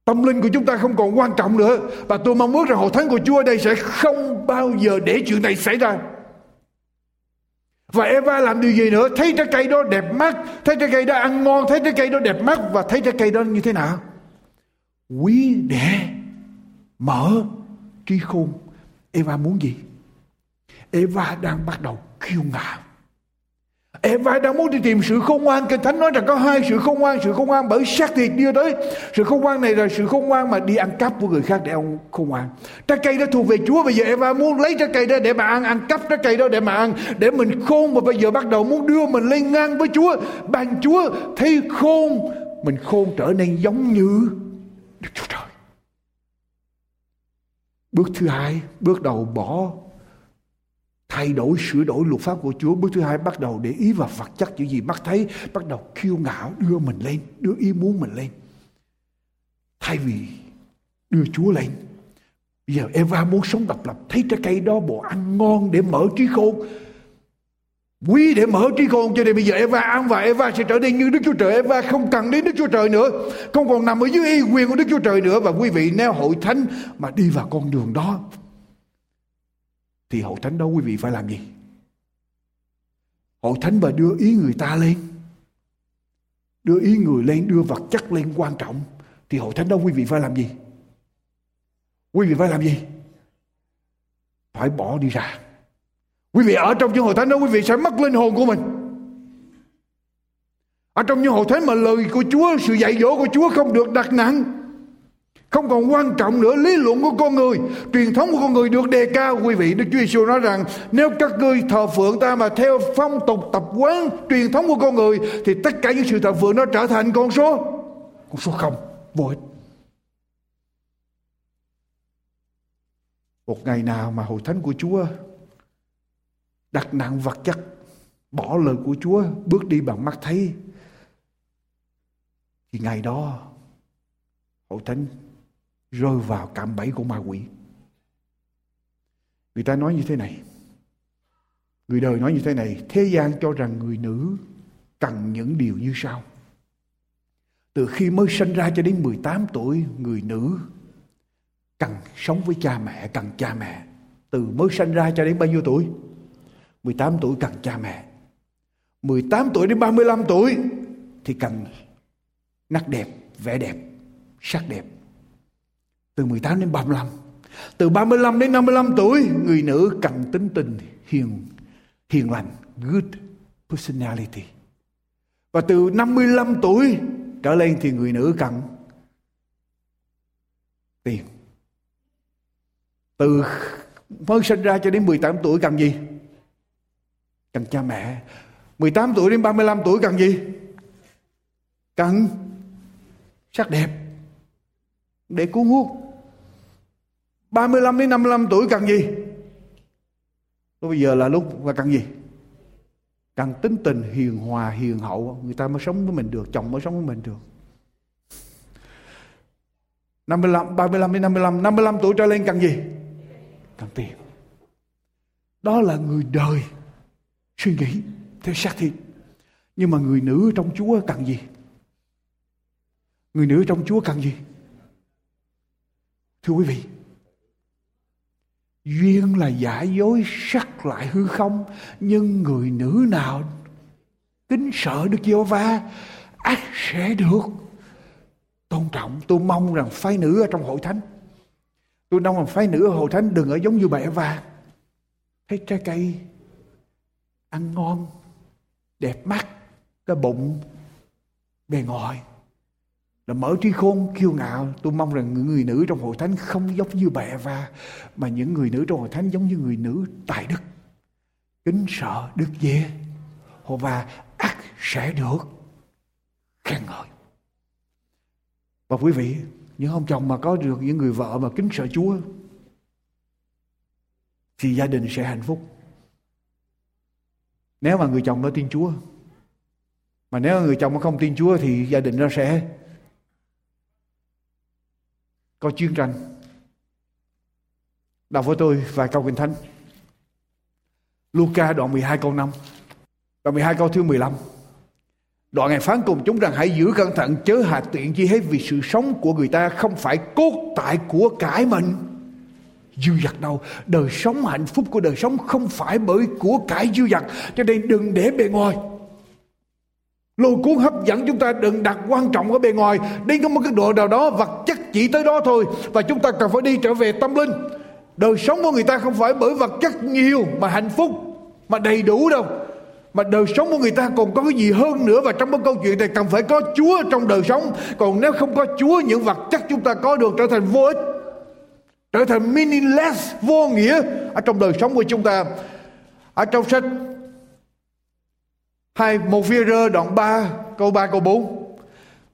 Tâm linh của chúng ta không còn quan trọng nữa. Và tôi mong ước rằng hội thánh của Chúa ở đây sẽ không bao giờ để chuyện này xảy ra. Và Eva làm điều gì nữa? Thấy trái cây đó đẹp mắt, thấy trái cây đó ăn ngon, thấy trái cây đó đẹp mắt và thấy trái cây đó như thế nào? Quý đẻ mở trí khôn. Eva muốn gì? Eva đang bắt đầu kiêu ngạo. Eva đang muốn đi tìm sự khôn ngoan. Kinh Thánh nói rằng có hai sự khôn ngoan. Sự khôn ngoan bởi xác thịt đưa tới. Sự khôn ngoan này là sự khôn ngoan mà đi ăn cắp của người khác để ông khôn ngoan. Trái cây đó thuộc về Chúa. Bây giờ Eva muốn lấy trái cây đó để mà ăn. Ăn cắp trái cây đó để mà ăn. Để mình khôn. Mà bây giờ bắt đầu muốn đưa mình lên ngang với Chúa. Ban Chúa thấy khôn, Mình khôn trở nên giống như Đức Chúa Trời. Bước thứ hai, Bước đầu bỏ, thay đổi, sửa đổi luật pháp của Chúa. Bước thứ hai, bắt đầu để ý vào vật chất chữ gì mắt thấy, bắt đầu kiêu ngạo, đưa mình lên, đưa ý muốn mình lên. Thay vì đưa Chúa lên, bây giờ Eva muốn sống độc lập, thấy trái cây đó bộ ăn ngon để mở trí khôn quý để mở trí khôn cho nên bây giờ Eva ăn và Eva sẽ trở nên như Đức Chúa Trời. Eva không cần đến Đức Chúa Trời nữa. Không còn nằm ở dưới y quyền của Đức Chúa Trời nữa. Và quý vị nếu hội thánh mà đi vào con đường đó, thì hội thánh đó quý vị phải làm gì? Hội thánh và đưa ý người ta lên, đưa ý người lên, đưa vật chất lên quan trọng, thì hội thánh đó quý vị phải làm gì? Quý vị phải làm gì? Phải bỏ đi ra quý vị, ở trong những hội thánh đó, quý vị sẽ mất linh hồn của mình. Ở trong những hội thánh mà lời của Chúa, sự dạy dỗ của Chúa không được đặt nặng, không còn quan trọng nữa, lý luận của con người, truyền thống của con người được đề cao. Quý vị, đức chúa giêsu nói rằng, nếu các ngươi thờ phượng ta mà theo phong tục tập quán truyền thống của con người, thì tất cả những sự thờ phượng nó trở thành con số. Con số không, vô ích. Một ngày nào mà hội thánh của chúa đặt nặng vật chất bỏ lời của chúa bước đi bằng mắt thấy thì ngày đó hội thánh rơi vào cạm bẫy của ma quỷ. Người ta nói như thế này. Người đời nói như thế này. Thế gian cho rằng người nữ cần những điều như sau. Từ khi mới sinh ra cho đến 18 tuổi, người nữ cần sống với cha mẹ, cần cha mẹ. Từ mới sinh ra cho đến bao nhiêu tuổi? 18 tuổi cần cha mẹ. 18 tuổi đến 35 tuổi thì cần nắc đẹp, vẻ đẹp, sắc đẹp. Từ 18 đến 35 Từ 35 đến 55 tuổi Người nữ cần tính tình hiền hiền lành Good personality Và từ 55 tuổi trở lên thì người nữ cần tiền Từ mới sinh ra cho đến 18 tuổi cần gì? Cần cha mẹ 18 tuổi đến 35 tuổi cần gì? Cần sắc đẹp để cuốn hút 35 đến 55 tuổi cần gì? Lúc bây giờ là lúc và cần gì? Cần tính tình hiền hòa, hiền hậu. Người ta mới sống với mình được, chồng mới sống với mình được. 55, 35 đến 55, 55 tuổi trở lên cần gì? Cần tiền. Đó là người đời suy nghĩ theo xác thịt. Nhưng mà người nữ trong Chúa cần gì? Người nữ trong Chúa cần gì? Thưa quý vị, Duyên là giả dối sắc lại hư không Nhưng người nữ nào Kính sợ đức giê va ác sẽ được tôn trọng tôi mong rằng phái nữ ở trong hội thánh tôi mong rằng phái nữ ở hội thánh đừng ở giống như bà Eva thấy trái cây ăn ngon, đẹp mắt, cái bụng bề ngoài. Là mở trí khôn, kiêu ngạo. Tôi mong rằng những người nữ trong hội thánh không giống như bè và mà những người nữ trong hội thánh giống như người nữ tài đức. Kính sợ đức dễ và ắt sẽ được khen ngợi. Và quý vị, những ông chồng mà có được những người vợ mà kính sợ Chúa, thì gia đình sẽ hạnh phúc nếu mà người chồng nó tin Chúa, mà nếu người chồng nó không tin Chúa thì gia đình nó sẽ có chiến tranh. Đọc với tôi vài câu kinh thánh. Luca đoạn 12 câu 5 Đoạn 12 câu thứ 15 Đoạn ngài phán cùng chúng rằng hãy giữ cẩn thận, chớ hạt tiện chi hết vì sự sống của người ta không phải cốt tại của cải mình dư dật đâu. Đời sống hạnh phúc của đời sống không phải bởi của cải dư dật. Cho nên đừng để bề ngoài. Lôi cuốn hấp dẫn chúng ta đừng đặt quan trọng ở bề ngoài. Đến có một cái độ nào đó vật chất chỉ tới đó thôi. Và chúng ta cần phải đi trở về tâm linh. Đời sống của người ta không phải bởi vật chất nhiều mà hạnh phúc, mà đầy đủ đâu. Mà đời sống của người ta còn có cái gì hơn nữa. Và trong cái câu chuyện này cần phải có Chúa trong đời sống. Còn nếu không có Chúa, những vật chất chúng ta có được trở thành vô ích trở thành meaningless, vô nghĩa. Ở trong đời sống của chúng ta, ở trong sách hai một phi rơ đoạn 3 câu 3 câu 4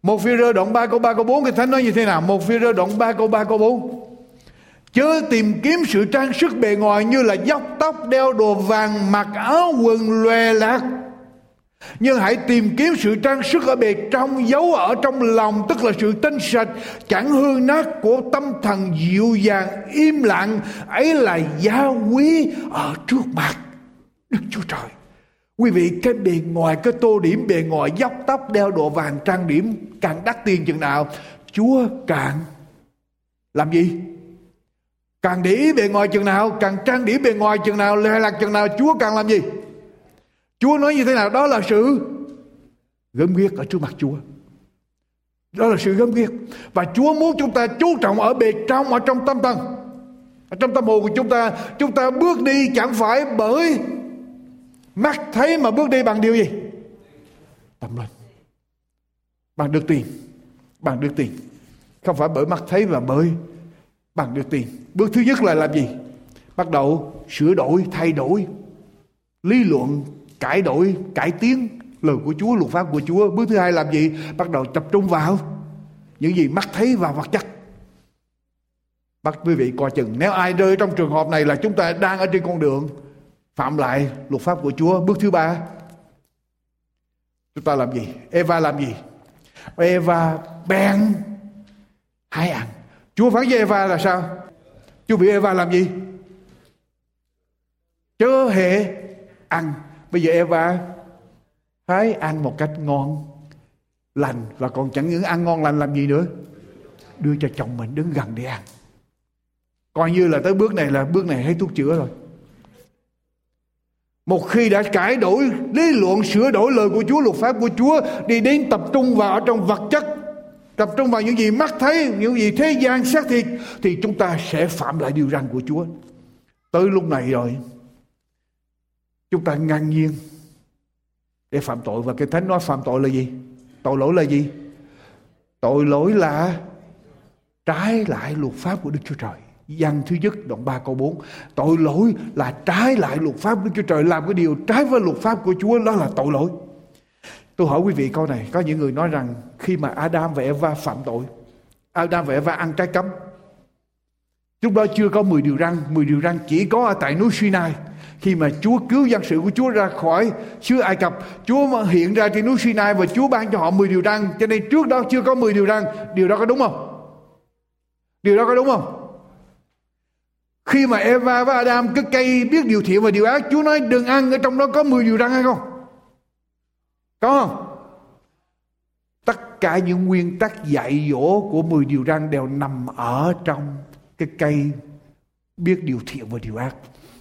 một phi rơ đoạn 3 câu 3 câu 4 thì thánh nói như thế nào? Một phi rơ đoạn 3 câu 3 câu 4 chớ tìm kiếm sự trang sức bề ngoài như là dốc tóc đeo đồ vàng, mặc áo quần lòe lạc nhưng hãy tìm kiếm sự trang sức ở bề trong, giấu ở trong lòng, tức là sự tinh sạch, chẳng hư nát của tâm thần dịu dàng, im lặng. Ấy là giá quý ở trước mặt đức chúa trời. Quý vị, cái bề ngoài, cái tô điểm bề ngoài, dốc tóc, đeo đồ vàng, trang điểm, càng đắt tiền chừng nào, chúa càng làm gì? Càng để ý bề ngoài chừng nào, càng trang điểm bề ngoài chừng nào, lệ lạc chừng nào, chúa càng làm gì? Chúa nói như thế nào? Đó là sự gớm ghiếc ở trước mặt chúa. Đó là sự gớm ghiếc. Và chúa muốn chúng ta chú trọng ở bề trong, ở trong tâm thần ở trong tâm hồn của chúng ta chúng ta bước đi chẳng phải bởi mắt thấy mà bước đi bằng điều gì? Tâm linh. Bằng được tiền. Bằng được tiền. Không phải bởi mắt thấy mà bởi bằng được tiền. Bước thứ nhất là làm gì? Bắt đầu sửa đổi, thay đổi lý luận cải đổi, cải tiến lời của Chúa, luật pháp của Chúa. Bước thứ hai làm gì? Bắt đầu tập trung vào những gì mắt thấy và vật chất. Bắt quý vị coi chừng, nếu ai rơi trong trường hợp này là chúng ta đang ở trên con đường phạm lại luật pháp của Chúa. Bước thứ ba, chúng ta làm gì? Eva làm gì? Eva bèn hai ăn. Chúa phán với Eva là sao? Chúa bị Eva làm gì? Chớ hề ăn bây giờ Eva hái ăn một cách ngon, lành và còn chẳng những ăn ngon lành làm gì nữa. Đưa cho chồng mình đứng gần để ăn. Coi như là tới bước này là bước này hay thuốc chữa rồi. Một khi đã cải đổi lý luận, sửa đổi lời của Chúa, luật pháp của Chúa, đi đến tập trung vào ở trong vật chất, tập trung vào những gì mắt thấy, những gì thế gian xác thịt, thì chúng ta sẽ phạm lại điều răn của Chúa. Tới lúc này rồi chúng ta ngang nhiên để phạm tội. Và cái thánh nói phạm tội là gì? Tội lỗi là gì? Tội lỗi là trái lại luật pháp của Đức Chúa Trời. Giăng thứ nhất, đoạn 3 câu 4 Tội lỗi là trái lại luật pháp Đức Chúa Trời. Làm cái điều trái với luật pháp của Chúa, Đó là tội lỗi. Tôi hỏi quý vị câu này. Có những người nói rằng Khi mà Adam và Eva phạm tội, Adam và Eva ăn trái cấm. Lúc đó chưa có 10 điều răn. 10 điều răn chỉ có ở tại núi Sinai khi mà Chúa cứu dân sự của Chúa ra khỏi xứ Ai Cập, Chúa hiện ra trên núi Sinai và Chúa ban cho họ 10 điều răn. Cho nên trước đó chưa có 10 điều răn. Điều đó có đúng không? Điều đó có đúng không? Khi mà Eva và Adam cái cây biết điều thiện và điều ác, Chúa nói đừng ăn, ở trong đó có 10 điều răn hay không? Có không? Tất cả những nguyên tắc dạy dỗ của 10 điều răn đều nằm ở trong cái cây biết điều thiện và điều ác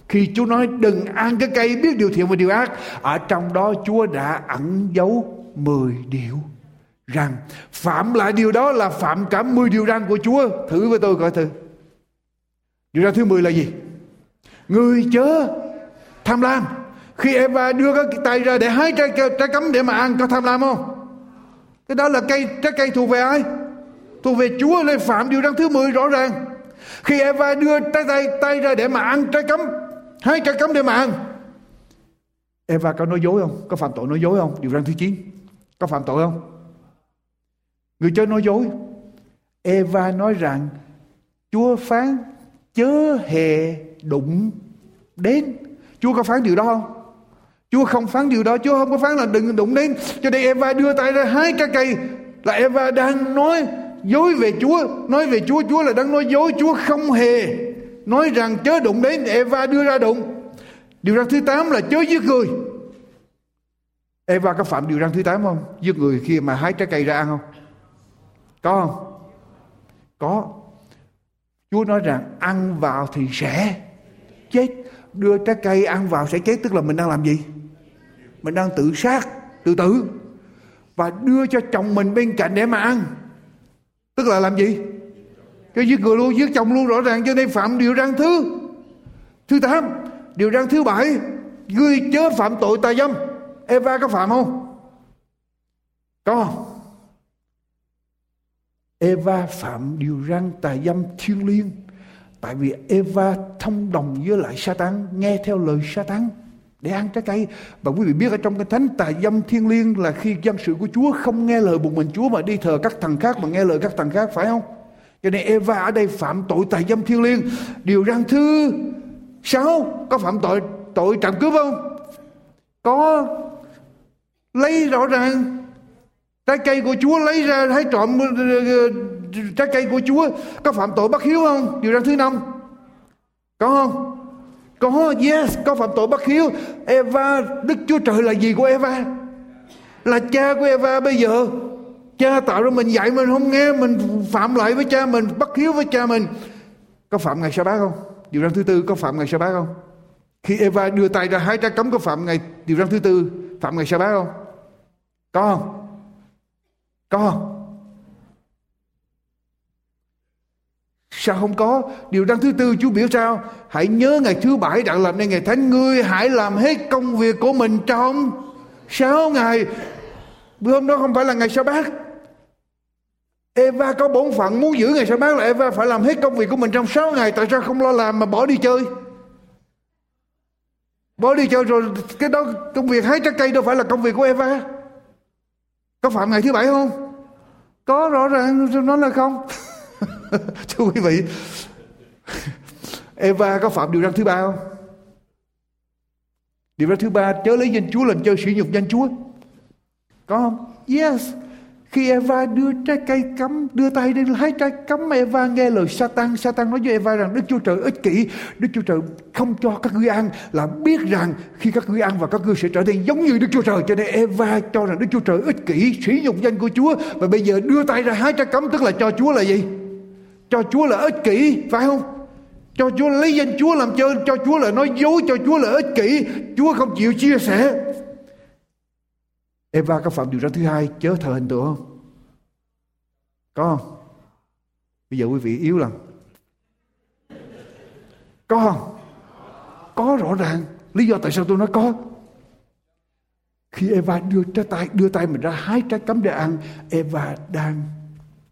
khi Chúa nói đừng ăn cái cây biết điều thiện và điều ác Ở trong đó Chúa đã ẩn giấu 10 điều rằng phạm lại điều đó là phạm cả 10 điều răn của Chúa. Thử với tôi coi thử. Điều răn thứ 10 là gì? Người chớ tham lam. Khi Eva đưa cái tay ra để hái trái, trái cấm để mà ăn có tham lam không? Cái đó là cây trái cây thuộc về ai? Thuộc về Chúa lên phạm điều răn thứ 10 rõ ràng. Khi Eva đưa trái tay, tay ra để mà ăn trái cấm, Hai cây cấm để mà ăn. Eva có nói dối không? Có phạm tội nói dối không? Điều răn thứ 9. Có phạm tội không? Người chơi nói dối. Eva nói rằng, Chúa phán chớ hề đụng đến. Chúa có phán điều đó không? Chúa không phán điều đó. Chúa không có phán là đừng đụng đến. Cho nên Eva đưa tay ra hái trái cây. Là Eva đang nói dối về Chúa. Nói về Chúa. Chúa là đang nói dối. Chúa không hề nói rằng chớ đụng đến. Eva đưa ra đụng. Điều răn thứ 8 là chớ giết người. Eva có phạm điều răn thứ 8 không? Giết người khi mà hái trái cây ra ăn không? Có không? Có. Chúa nói rằng ăn vào thì sẽ chết. Đưa trái cây ăn vào sẽ chết tức là mình đang làm gì? Mình đang tự sát, tự tử. Và đưa cho chồng mình bên cạnh để mà ăn. Tức là làm gì? Cho giết người luôn, giết chồng luôn rõ ràng cho nên phạm điều răn thứ. Thứ tám, điều răn thứ bảy, ngươi chớ phạm tội tà dâm. Eva có phạm không? Có không? Eva phạm điều răn tà dâm thiêng liêng tại vì Eva thông đồng với lại Satan nghe theo lời Satan để ăn trái cây và quý vị biết ở trong cái thánh tà dâm thiên liêng là khi dân sự của Chúa không nghe lời một mình Chúa mà đi thờ các thần khác mà nghe lời các thần khác phải không cho nên Eva ở đây phạm tội tà dâm thiên liêng. Điều răng thứ sáu, có phạm tội tội trộm cướp không? Có. Lấy rõ ràng, trái cây của Chúa lấy ra thấy trộm ờ, trái cây của Chúa. Có phạm tội bất hiếu không? Điều răng thứ năm. Có không? Có, yes, có phạm tội bất hiếu. Eva, Đức Chúa Trời là gì của Eva? Là cha của Eva bây giờ cha tạo ra mình dạy mình không nghe, mình phạm lại với cha mình bất hiếu với cha mình có phạm ngày sa bát không điều răn thứ tư, có phạm ngày sa bát không khi Eva đưa tay ra hai trái cấm, có phạm ngày, điều răn thứ tư, phạm ngày sa bát không có không có không? Sao không có? Điều răn thứ tư, Chúa biểu sao? Hãy nhớ ngày thứ bảy đặng làm nên ngày thánh ngươi hãy làm hết công việc của mình trong sáu ngày. Bữa hôm đó không phải là ngày sa bát. Eva có bổn phận muốn giữ ngày sa bát là Eva phải làm hết công việc của mình trong sáu ngày. Tại sao không lo làm mà bỏ đi chơi? Bỏ đi chơi rồi cái đó công việc hái trái cây đâu phải là công việc của Eva. Có phạm ngày thứ bảy không? Có rõ ràng nói là không. Thưa quý vị, Eva có phạm điều răn thứ ba không? Điều răn thứ ba chớ lấy danh Chúa làm chơi sử dụng danh Chúa. Có không? Yes. Khi Eva đưa trái cây cấm, đưa tay lên hái trái cấm, Eva nghe lời Satan. Satan nói với Eva rằng Đức Chúa Trời ích kỷ. Đức Chúa Trời không cho các ngươi ăn là biết rằng khi các ngươi ăn và các ngươi sẽ trở nên giống như Đức Chúa Trời. Cho nên Eva cho rằng Đức Chúa Trời ích kỷ, sử dụng danh của Chúa. Và bây giờ đưa tay ra hái trái cấm tức là cho Chúa là gì? Cho Chúa là ích kỷ, phải không? Cho Chúa lấy danh Chúa làm chơi, cho Chúa là nói dối, cho Chúa là ích kỷ. Chúa không chịu chia sẻ. Eva có phạm điều răn thứ hai chớ thờ hình tượng không? Có không? Bây giờ quý vị yếu lần. Có không? Có rõ ràng. Lý do tại sao tôi nói có. Khi Eva đưa trái tay, đưa tay mình ra hái trái cấm để ăn, Eva đang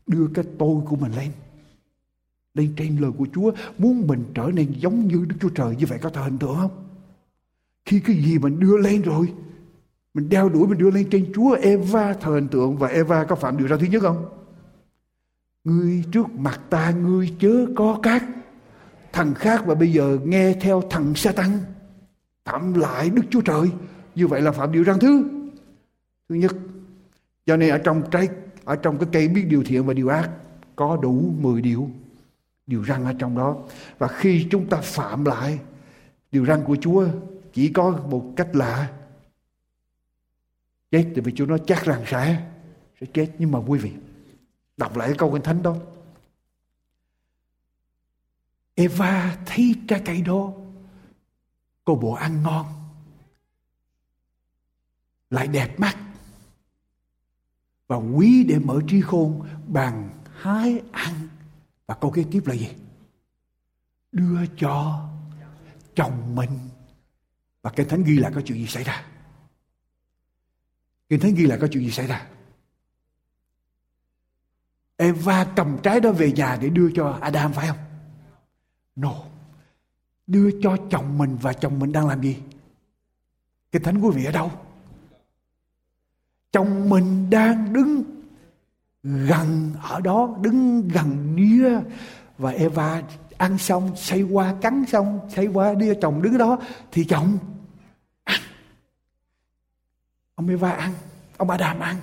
đưa cái tôi của mình lên. Lên trên lời của Chúa, muốn mình trở nên giống như Đức Chúa Trời, như vậy có thờ hình tượng không? Khi cái gì mình đưa lên rồi, mình đeo đuổi, mình đưa lên trên Chúa Eva thờ hình tượng và Eva có phạm điều ra thứ nhất không? Ngươi trước mặt ta, ngươi chớ có các thằng khác và bây giờ nghe theo thằng Satan phạm lại Đức Chúa Trời. Như vậy là phạm điều răn thứ thứ nhất. Cho nên ở trong trái, ở trong cái cây biết điều thiện và điều ác, có đủ 10 điều điều răn ở trong đó. Và khi chúng ta phạm lại, điều răn của Chúa chỉ có một cách là chết thì vì Chúa nói chắc rằng sẽ sẽ chết. Nhưng mà quý vị, đọc lại cái câu kinh thánh đó. Eva thấy trái cây đó. Cô bộ ăn ngon. Lại đẹp mắt. Và quý để mở trí khôn bằng hái ăn. Và câu kế tiếp là gì? Đưa cho chồng mình. Và kinh thánh ghi lại có chuyện gì xảy ra? Kinh thánh ghi lại có chuyện gì xảy ra Eva cầm trái đó về nhà để đưa cho Adam phải không? No. Đưa cho chồng mình và chồng mình đang làm gì? Kinh thánh quý vị ở đâu? Chồng mình đang đứng gần ở đó, đứng gần nia và Eva ăn xong xây qua cắn xong xây qua đưa chồng đứng đó thì chồng ông Eva ăn. Ông Adam ăn.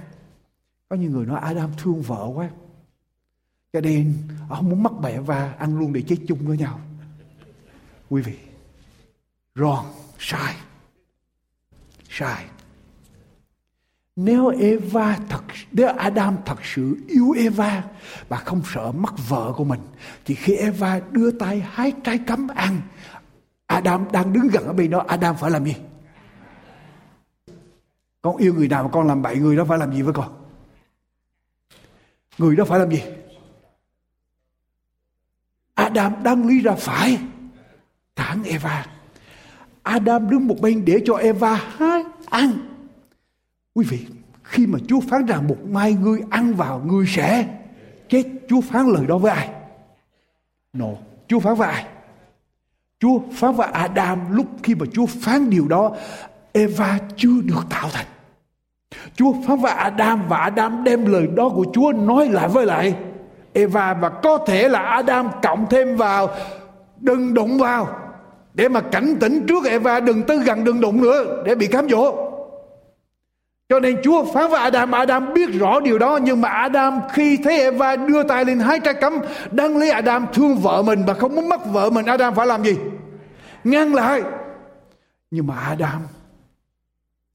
Có nhiều người nói Adam thương vợ quá. Cho nên, ông không muốn mắc bẻ và ăn luôn để chết chung với nhau. Quý vị, wrong, sai. Sai. Nếu Eva thật nếu Adam thật sự yêu Eva và không sợ mất vợ của mình, thì khi Eva đưa tay hái trái cấm ăn, Adam đang đứng gần ở bên đó, Adam phải làm gì? Con yêu người nào mà con làm bậy người đó phải làm gì với con người đó phải làm gì Adam đang lý ra phải thẳng Eva Adam đứng một bên để cho Eva hái ăn Quý vị, khi mà Chúa phán rằng một mai ngươi ăn vào ngươi sẽ chết, Chúa phán lời đó với ai? No, Chúa phán với ai? Chúa phán với Adam lúc khi mà Chúa phán điều đó, Eva chưa được tạo thành. Chúa phán với Adam và Adam đem lời đó của Chúa nói lại với lại Eva và có thể là Adam cộng thêm vào đừng đụng vào để mà cảnh tỉnh trước Eva đừng tới gần đừng đụng nữa để bị cám dỗ. Cho nên Chúa phán với Adam, Adam biết rõ điều đó nhưng mà Adam khi thấy Eva đưa tay lên hai trái cấm, đang lấy Adam thương vợ mình và không muốn mất vợ mình, Adam phải làm gì? Ngăn lại. Nhưng mà Adam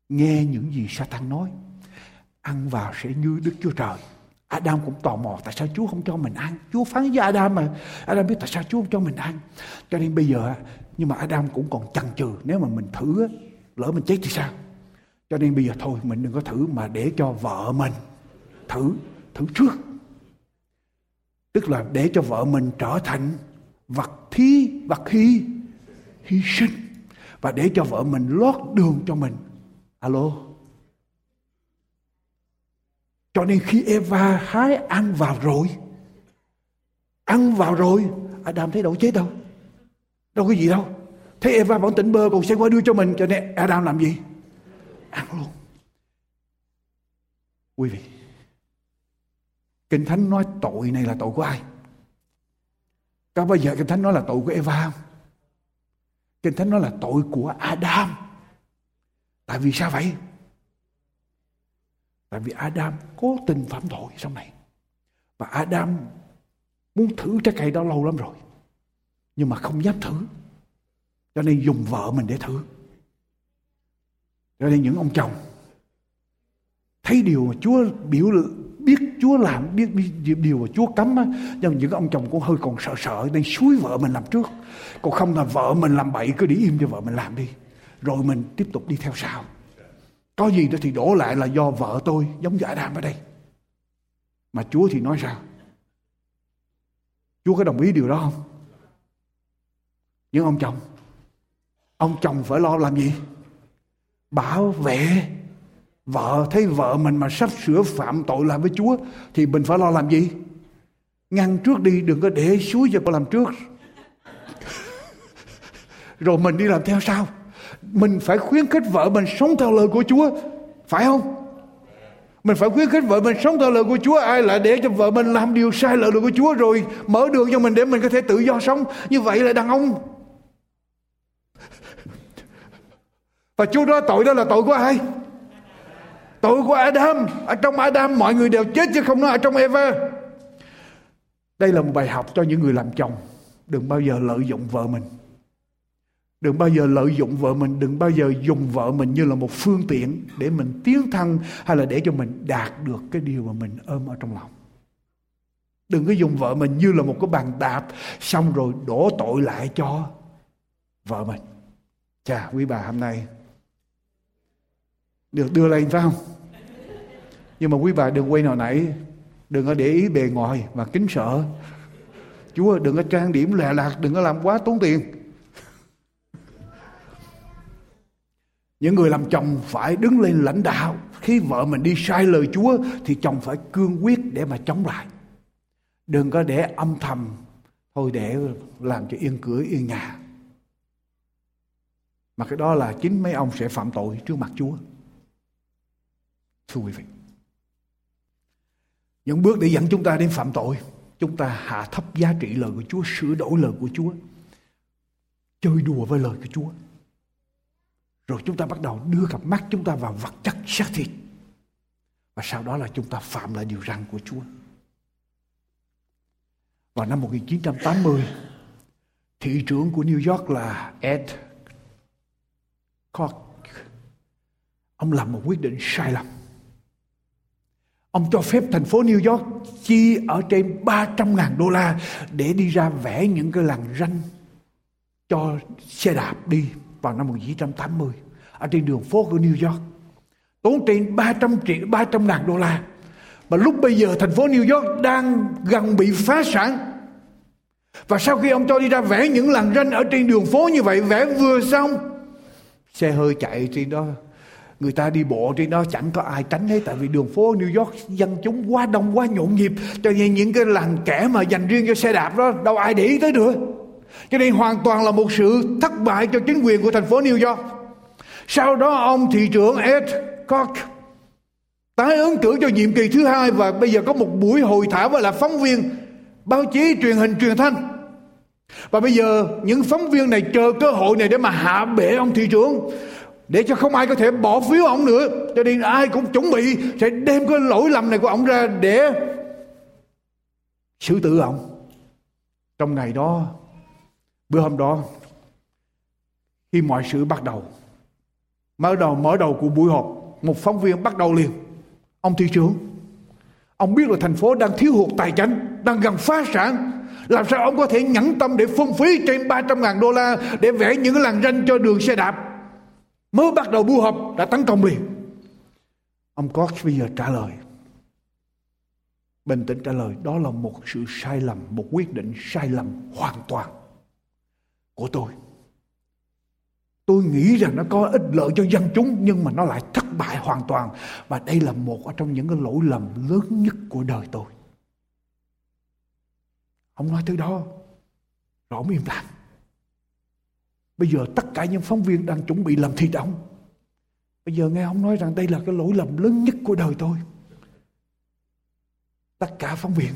nghe những gì Satan nói, ăn vào sẽ như Đức Chúa Trời. Adam cũng tò mò tại sao Chúa không cho mình ăn. Chúa phán với Adam mà Adam biết tại sao Chúa không cho mình ăn. Cho nên bây giờ nhưng mà Adam cũng còn chần chừ nếu mà mình thử lỡ mình chết thì sao? cho nên bây giờ thôi mình đừng có thử mà để cho vợ mình thử thử trước tức là để cho vợ mình trở thành vật thí vật hy hy sinh và để cho vợ mình lót đường cho mình alo? Cho nên khi Eva hái ăn vào rồi, ăn vào rồi, Adam thấy đâu chết đâu. Đâu có gì đâu. Thấy Eva vẫn tỉnh bơ, còn sẽ qua đưa cho mình, cho nên Adam làm gì? Ăn luôn. Quý vị, kinh thánh nói tội này là tội của ai? Có bao giờ kinh thánh nói là tội của eva không? Kinh thánh nói là tội của adam tại vì sao vậy? Tại vì adam cố tình phạm tội trong này. Và adam muốn thử trái cây đó lâu lắm rồi, nhưng mà không dám thử. Cho nên dùng vợ mình để thử. Cho nên những ông chồng thấy điều mà Chúa biểu biết Chúa làm, biết điều mà Chúa cấm á, nhưng những ông chồng cũng hơi còn sợ sợ, nên suối vợ mình làm trước. Còn không là vợ mình làm bậy, cứ để im cho vợ mình làm đi rồi mình tiếp tục đi theo sau có gì đó thì đổ lại là do vợ tôi, giống như Adam ở đây mà Chúa thì nói sao Chúa có đồng ý điều đó không những ông chồng ông chồng phải lo làm gì bảo vệ vợ, thấy vợ mình mà sắp sửa phạm tội làm với Chúa thì mình phải lo làm gì? Ngăn trước đi, đừng có để suối cho cô làm trước. Rồi mình đi làm theo sau. Mình phải khuyến khích vợ mình sống theo lời của Chúa. Phải không? Mình phải khuyến khích vợ mình sống theo lời của Chúa. Ai lại để cho vợ mình làm điều sai lời của Chúa rồi mở đường cho mình để mình có thể tự do sống. Như vậy là đàn ông Và Chúa nói tội đó là tội của ai? Tội của Adam. Ở trong Adam mọi người đều chết chứ không nói ở trong Eva. Đây là một bài học cho những người làm chồng. Đừng bao giờ lợi dụng vợ mình. Đừng bao giờ lợi dụng vợ mình, đừng bao giờ dùng vợ mình như là một phương tiện để mình tiến thân hay là để cho mình đạt được cái điều mà mình ôm ở trong lòng. Đừng có dùng vợ mình như là một cái bàn đạp xong rồi đổ tội lại cho vợ mình. Chà, quý bà hôm nay được đưa lên phải không nhưng mà quý bà đừng quay nào nãy đừng có để ý bề ngoài và kính sợ chúa đừng có trang điểm lẹ lạc đừng có làm quá tốn tiền những người làm chồng phải đứng lên lãnh đạo. Khi vợ mình đi sai lời chúa, thì chồng phải cương quyết để mà chống lại. Đừng có để âm thầm thôi để làm cho yên cửa, yên nhà. Mà cái đó là chính mấy ông sẽ phạm tội trước mặt chúa. Thưa quý vị, những bước để dẫn chúng ta đến phạm tội, chúng ta hạ thấp giá trị lời của Chúa, sửa đổi lời của Chúa, chơi đùa với lời của Chúa rồi chúng ta bắt đầu đưa cặp mắt chúng ta vào vật chất xác thịt. Và sau đó là chúng ta phạm lại điều răn của Chúa. Vào năm 1980 thị trưởng của New York là Ed Koch, ông làm một quyết định sai lầm. Ông cho phép thành phố New York chi ở trên 300 ngàn đô la để đi ra vẽ những cái làn ranh cho xe đạp đi vào năm 1980 ở trên đường phố của New York. Tốn trên 300 triệu 300 ngàn đô la. Và lúc bây giờ thành phố New York đang gần bị phá sản. Và sau khi ông cho đi ra vẽ những làn ranh ở trên đường phố như vậy, vẽ vừa xong, xe hơi chạy trên đó người ta đi bộ trên đó chẳng có ai tránh hết tại vì đường phố New York dân chúng quá đông quá nhộn nhịp cho nên những cái làng kẻ mà dành riêng cho xe đạp đó đâu ai để ý tới nữa cho nên hoàn toàn là một sự thất bại cho chính quyền của thành phố New York. Sau đó ông thị trưởng Ed Koch tái ứng cử cho nhiệm kỳ thứ hai và bây giờ có một buổi hội thảo với là phóng viên báo chí truyền hình truyền thanh. Và bây giờ những phóng viên này chờ cơ hội này để mà hạ bệ ông thị trưởng, để cho không ai có thể bỏ phiếu ông nữa. Cho nên ai cũng chuẩn bị sẽ đem cái lỗi lầm này của ông ra để xử tử ông. Trong ngày đó bữa hôm đó, khi mọi sự bắt đầu, mở đầu mở đầu của buổi họp, một phóng viên bắt đầu liền. Ông thị trưởng ông biết là thành phố đang thiếu hụt tài chính, đang gần phá sản. Làm sao ông có thể nhẫn tâm để phung phí trên 300 ngàn đô la để vẽ những cái làn ranh cho đường xe đạp? Mới bắt đầu buổi họp đã tấn công liền. Ông Cox bây giờ trả lời. Bình tĩnh trả lời, đó là một sự sai lầm, một quyết định sai lầm hoàn toàn của tôi tôi nghĩ rằng nó có ích lợi cho dân chúng nhưng mà nó lại thất bại hoàn toàn và đây là một trong những cái lỗi lầm lớn nhất của đời tôi ông nói thứ đó rồi ông im lặng Bây giờ tất cả những phóng viên đang chuẩn bị làm thịt ông. Bây giờ nghe ông nói rằng đây là cái lỗi lầm lớn nhất của đời tôi. Tất cả phóng viên,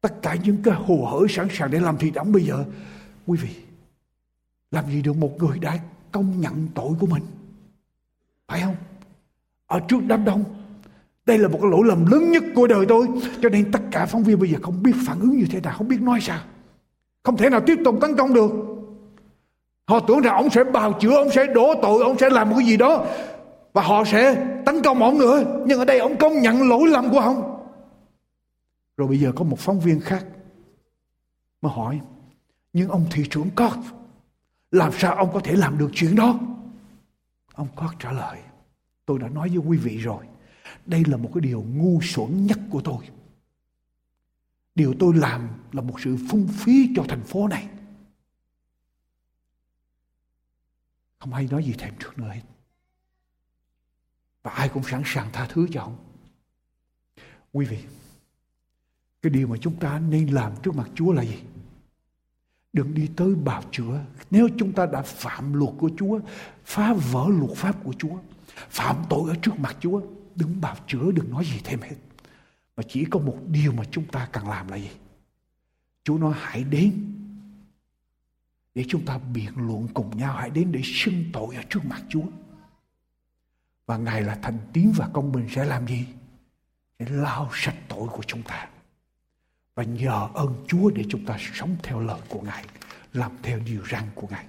tất cả những cái hồ hởi sẵn sàng để làm thịt ông bây giờ. Quý vị, làm gì được một người đã công nhận tội của mình. Phải không? Ở trước đám đông, đây là một cái lỗi lầm lớn nhất của đời tôi. Cho nên tất cả phóng viên bây giờ không biết phản ứng như thế nào, không biết nói sao. Không thể nào tiếp tục tấn công được. Họ tưởng rằng ông sẽ bào chữa, ông sẽ đổ tội, ông sẽ làm một cái gì đó. Và họ sẽ tấn công ông nữa. Nhưng ở đây ông công nhận lỗi lầm của ông. Rồi bây giờ có một phóng viên khác mà hỏi. Nhưng ông thị trưởng Cót, làm sao ông có thể làm được chuyện đó? Ông Cót trả lời. Tôi đã nói với quý vị rồi. Đây là một cái điều ngu xuẩn nhất của tôi. Điều tôi làm là một sự phung phí cho thành phố này. Không ai nói gì thêm trước nữa hết. Và ai cũng sẵn sàng tha thứ cho ông. Quý vị, cái điều mà chúng ta nên làm trước mặt Chúa là gì? Đừng đi tới bào chữa. Nếu chúng ta đã phạm luật của Chúa, phá vỡ luật pháp của Chúa, phạm tội ở trước mặt Chúa, đứng bào chữa, đừng nói gì thêm hết. Mà chỉ có một điều mà chúng ta cần làm là gì? Chúa nói hãy đến để chúng ta biện luận cùng nhau hãy đến để xưng tội ở trước mặt Chúa. Và Ngài là thành tín và công bình sẽ làm gì? Để lao sạch tội của chúng ta. Và nhờ ơn Chúa để chúng ta sống theo lời của Ngài, làm theo điều răn của Ngài.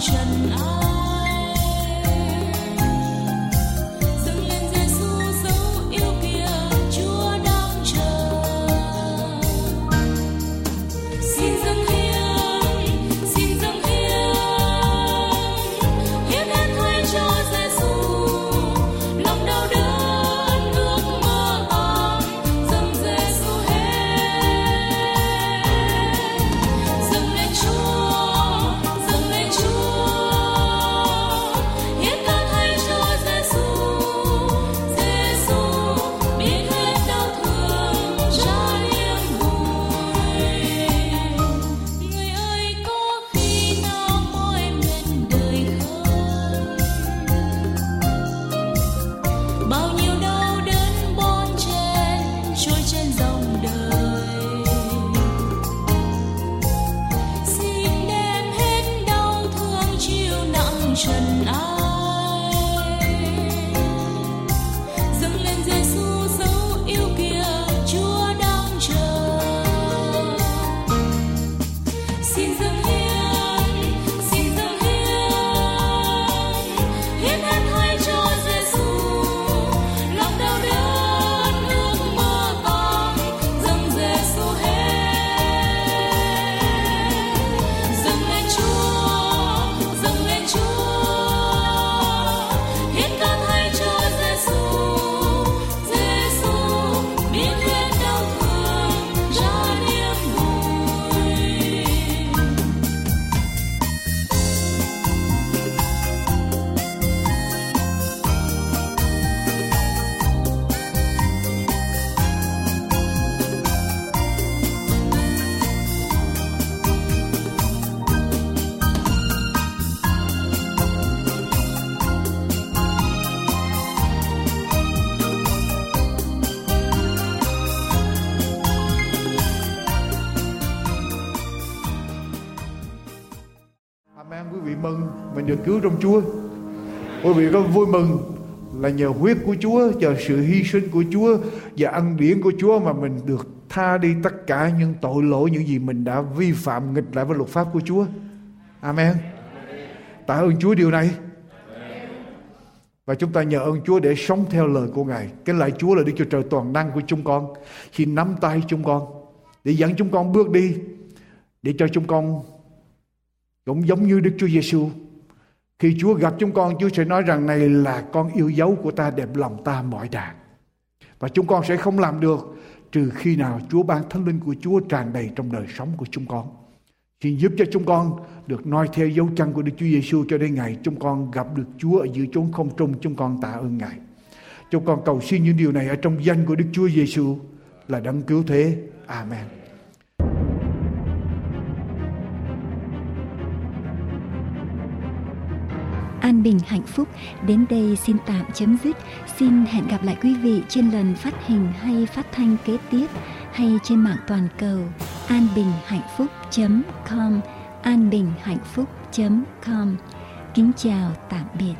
trần ai được cứu trong Chúa quý vị có vui mừng là nhờ huyết của Chúa, nhờ sự hy sinh của Chúa và ân điển của Chúa mà mình được tha đi tất cả những tội lỗi, những gì mình đã vi phạm, nghịch lại với luật pháp của Chúa Amen tạ ơn Chúa điều này và chúng ta nhờ ơn Chúa để sống theo lời của Ngài. Cái lại Chúa là Đức Chúa Trời toàn năng của chúng con. Khi nắm tay chúng con, để dẫn chúng con bước đi, để cho chúng con cũng giống như Đức Chúa Giêsu. Khi Chúa gặp chúng con, Chúa sẽ nói rằng này là con yêu dấu của ta đẹp lòng ta mọi đàn. Và chúng con sẽ không làm được trừ khi nào Chúa ban thánh linh của Chúa tràn đầy trong đời sống của chúng con. Xin giúp cho chúng con được noi theo dấu chân của Đức Chúa Giêsu cho đến ngày chúng con gặp được Chúa ở giữa chốn không trung chúng con tạ ơn Ngài. Chúng con cầu xin những điều này ở trong danh của Đức Chúa Giêsu là đấng cứu thế. Amen. An bình, hạnh phúc đến đây xin tạm chấm dứt. Xin hẹn gặp lại quý vị trên lần phát hình hay phát thanh kế tiếp hay trên mạng toàn cầu anbinhhạnhphúc.com anbinhhạnhphúc.com Kính chào, tạm biệt.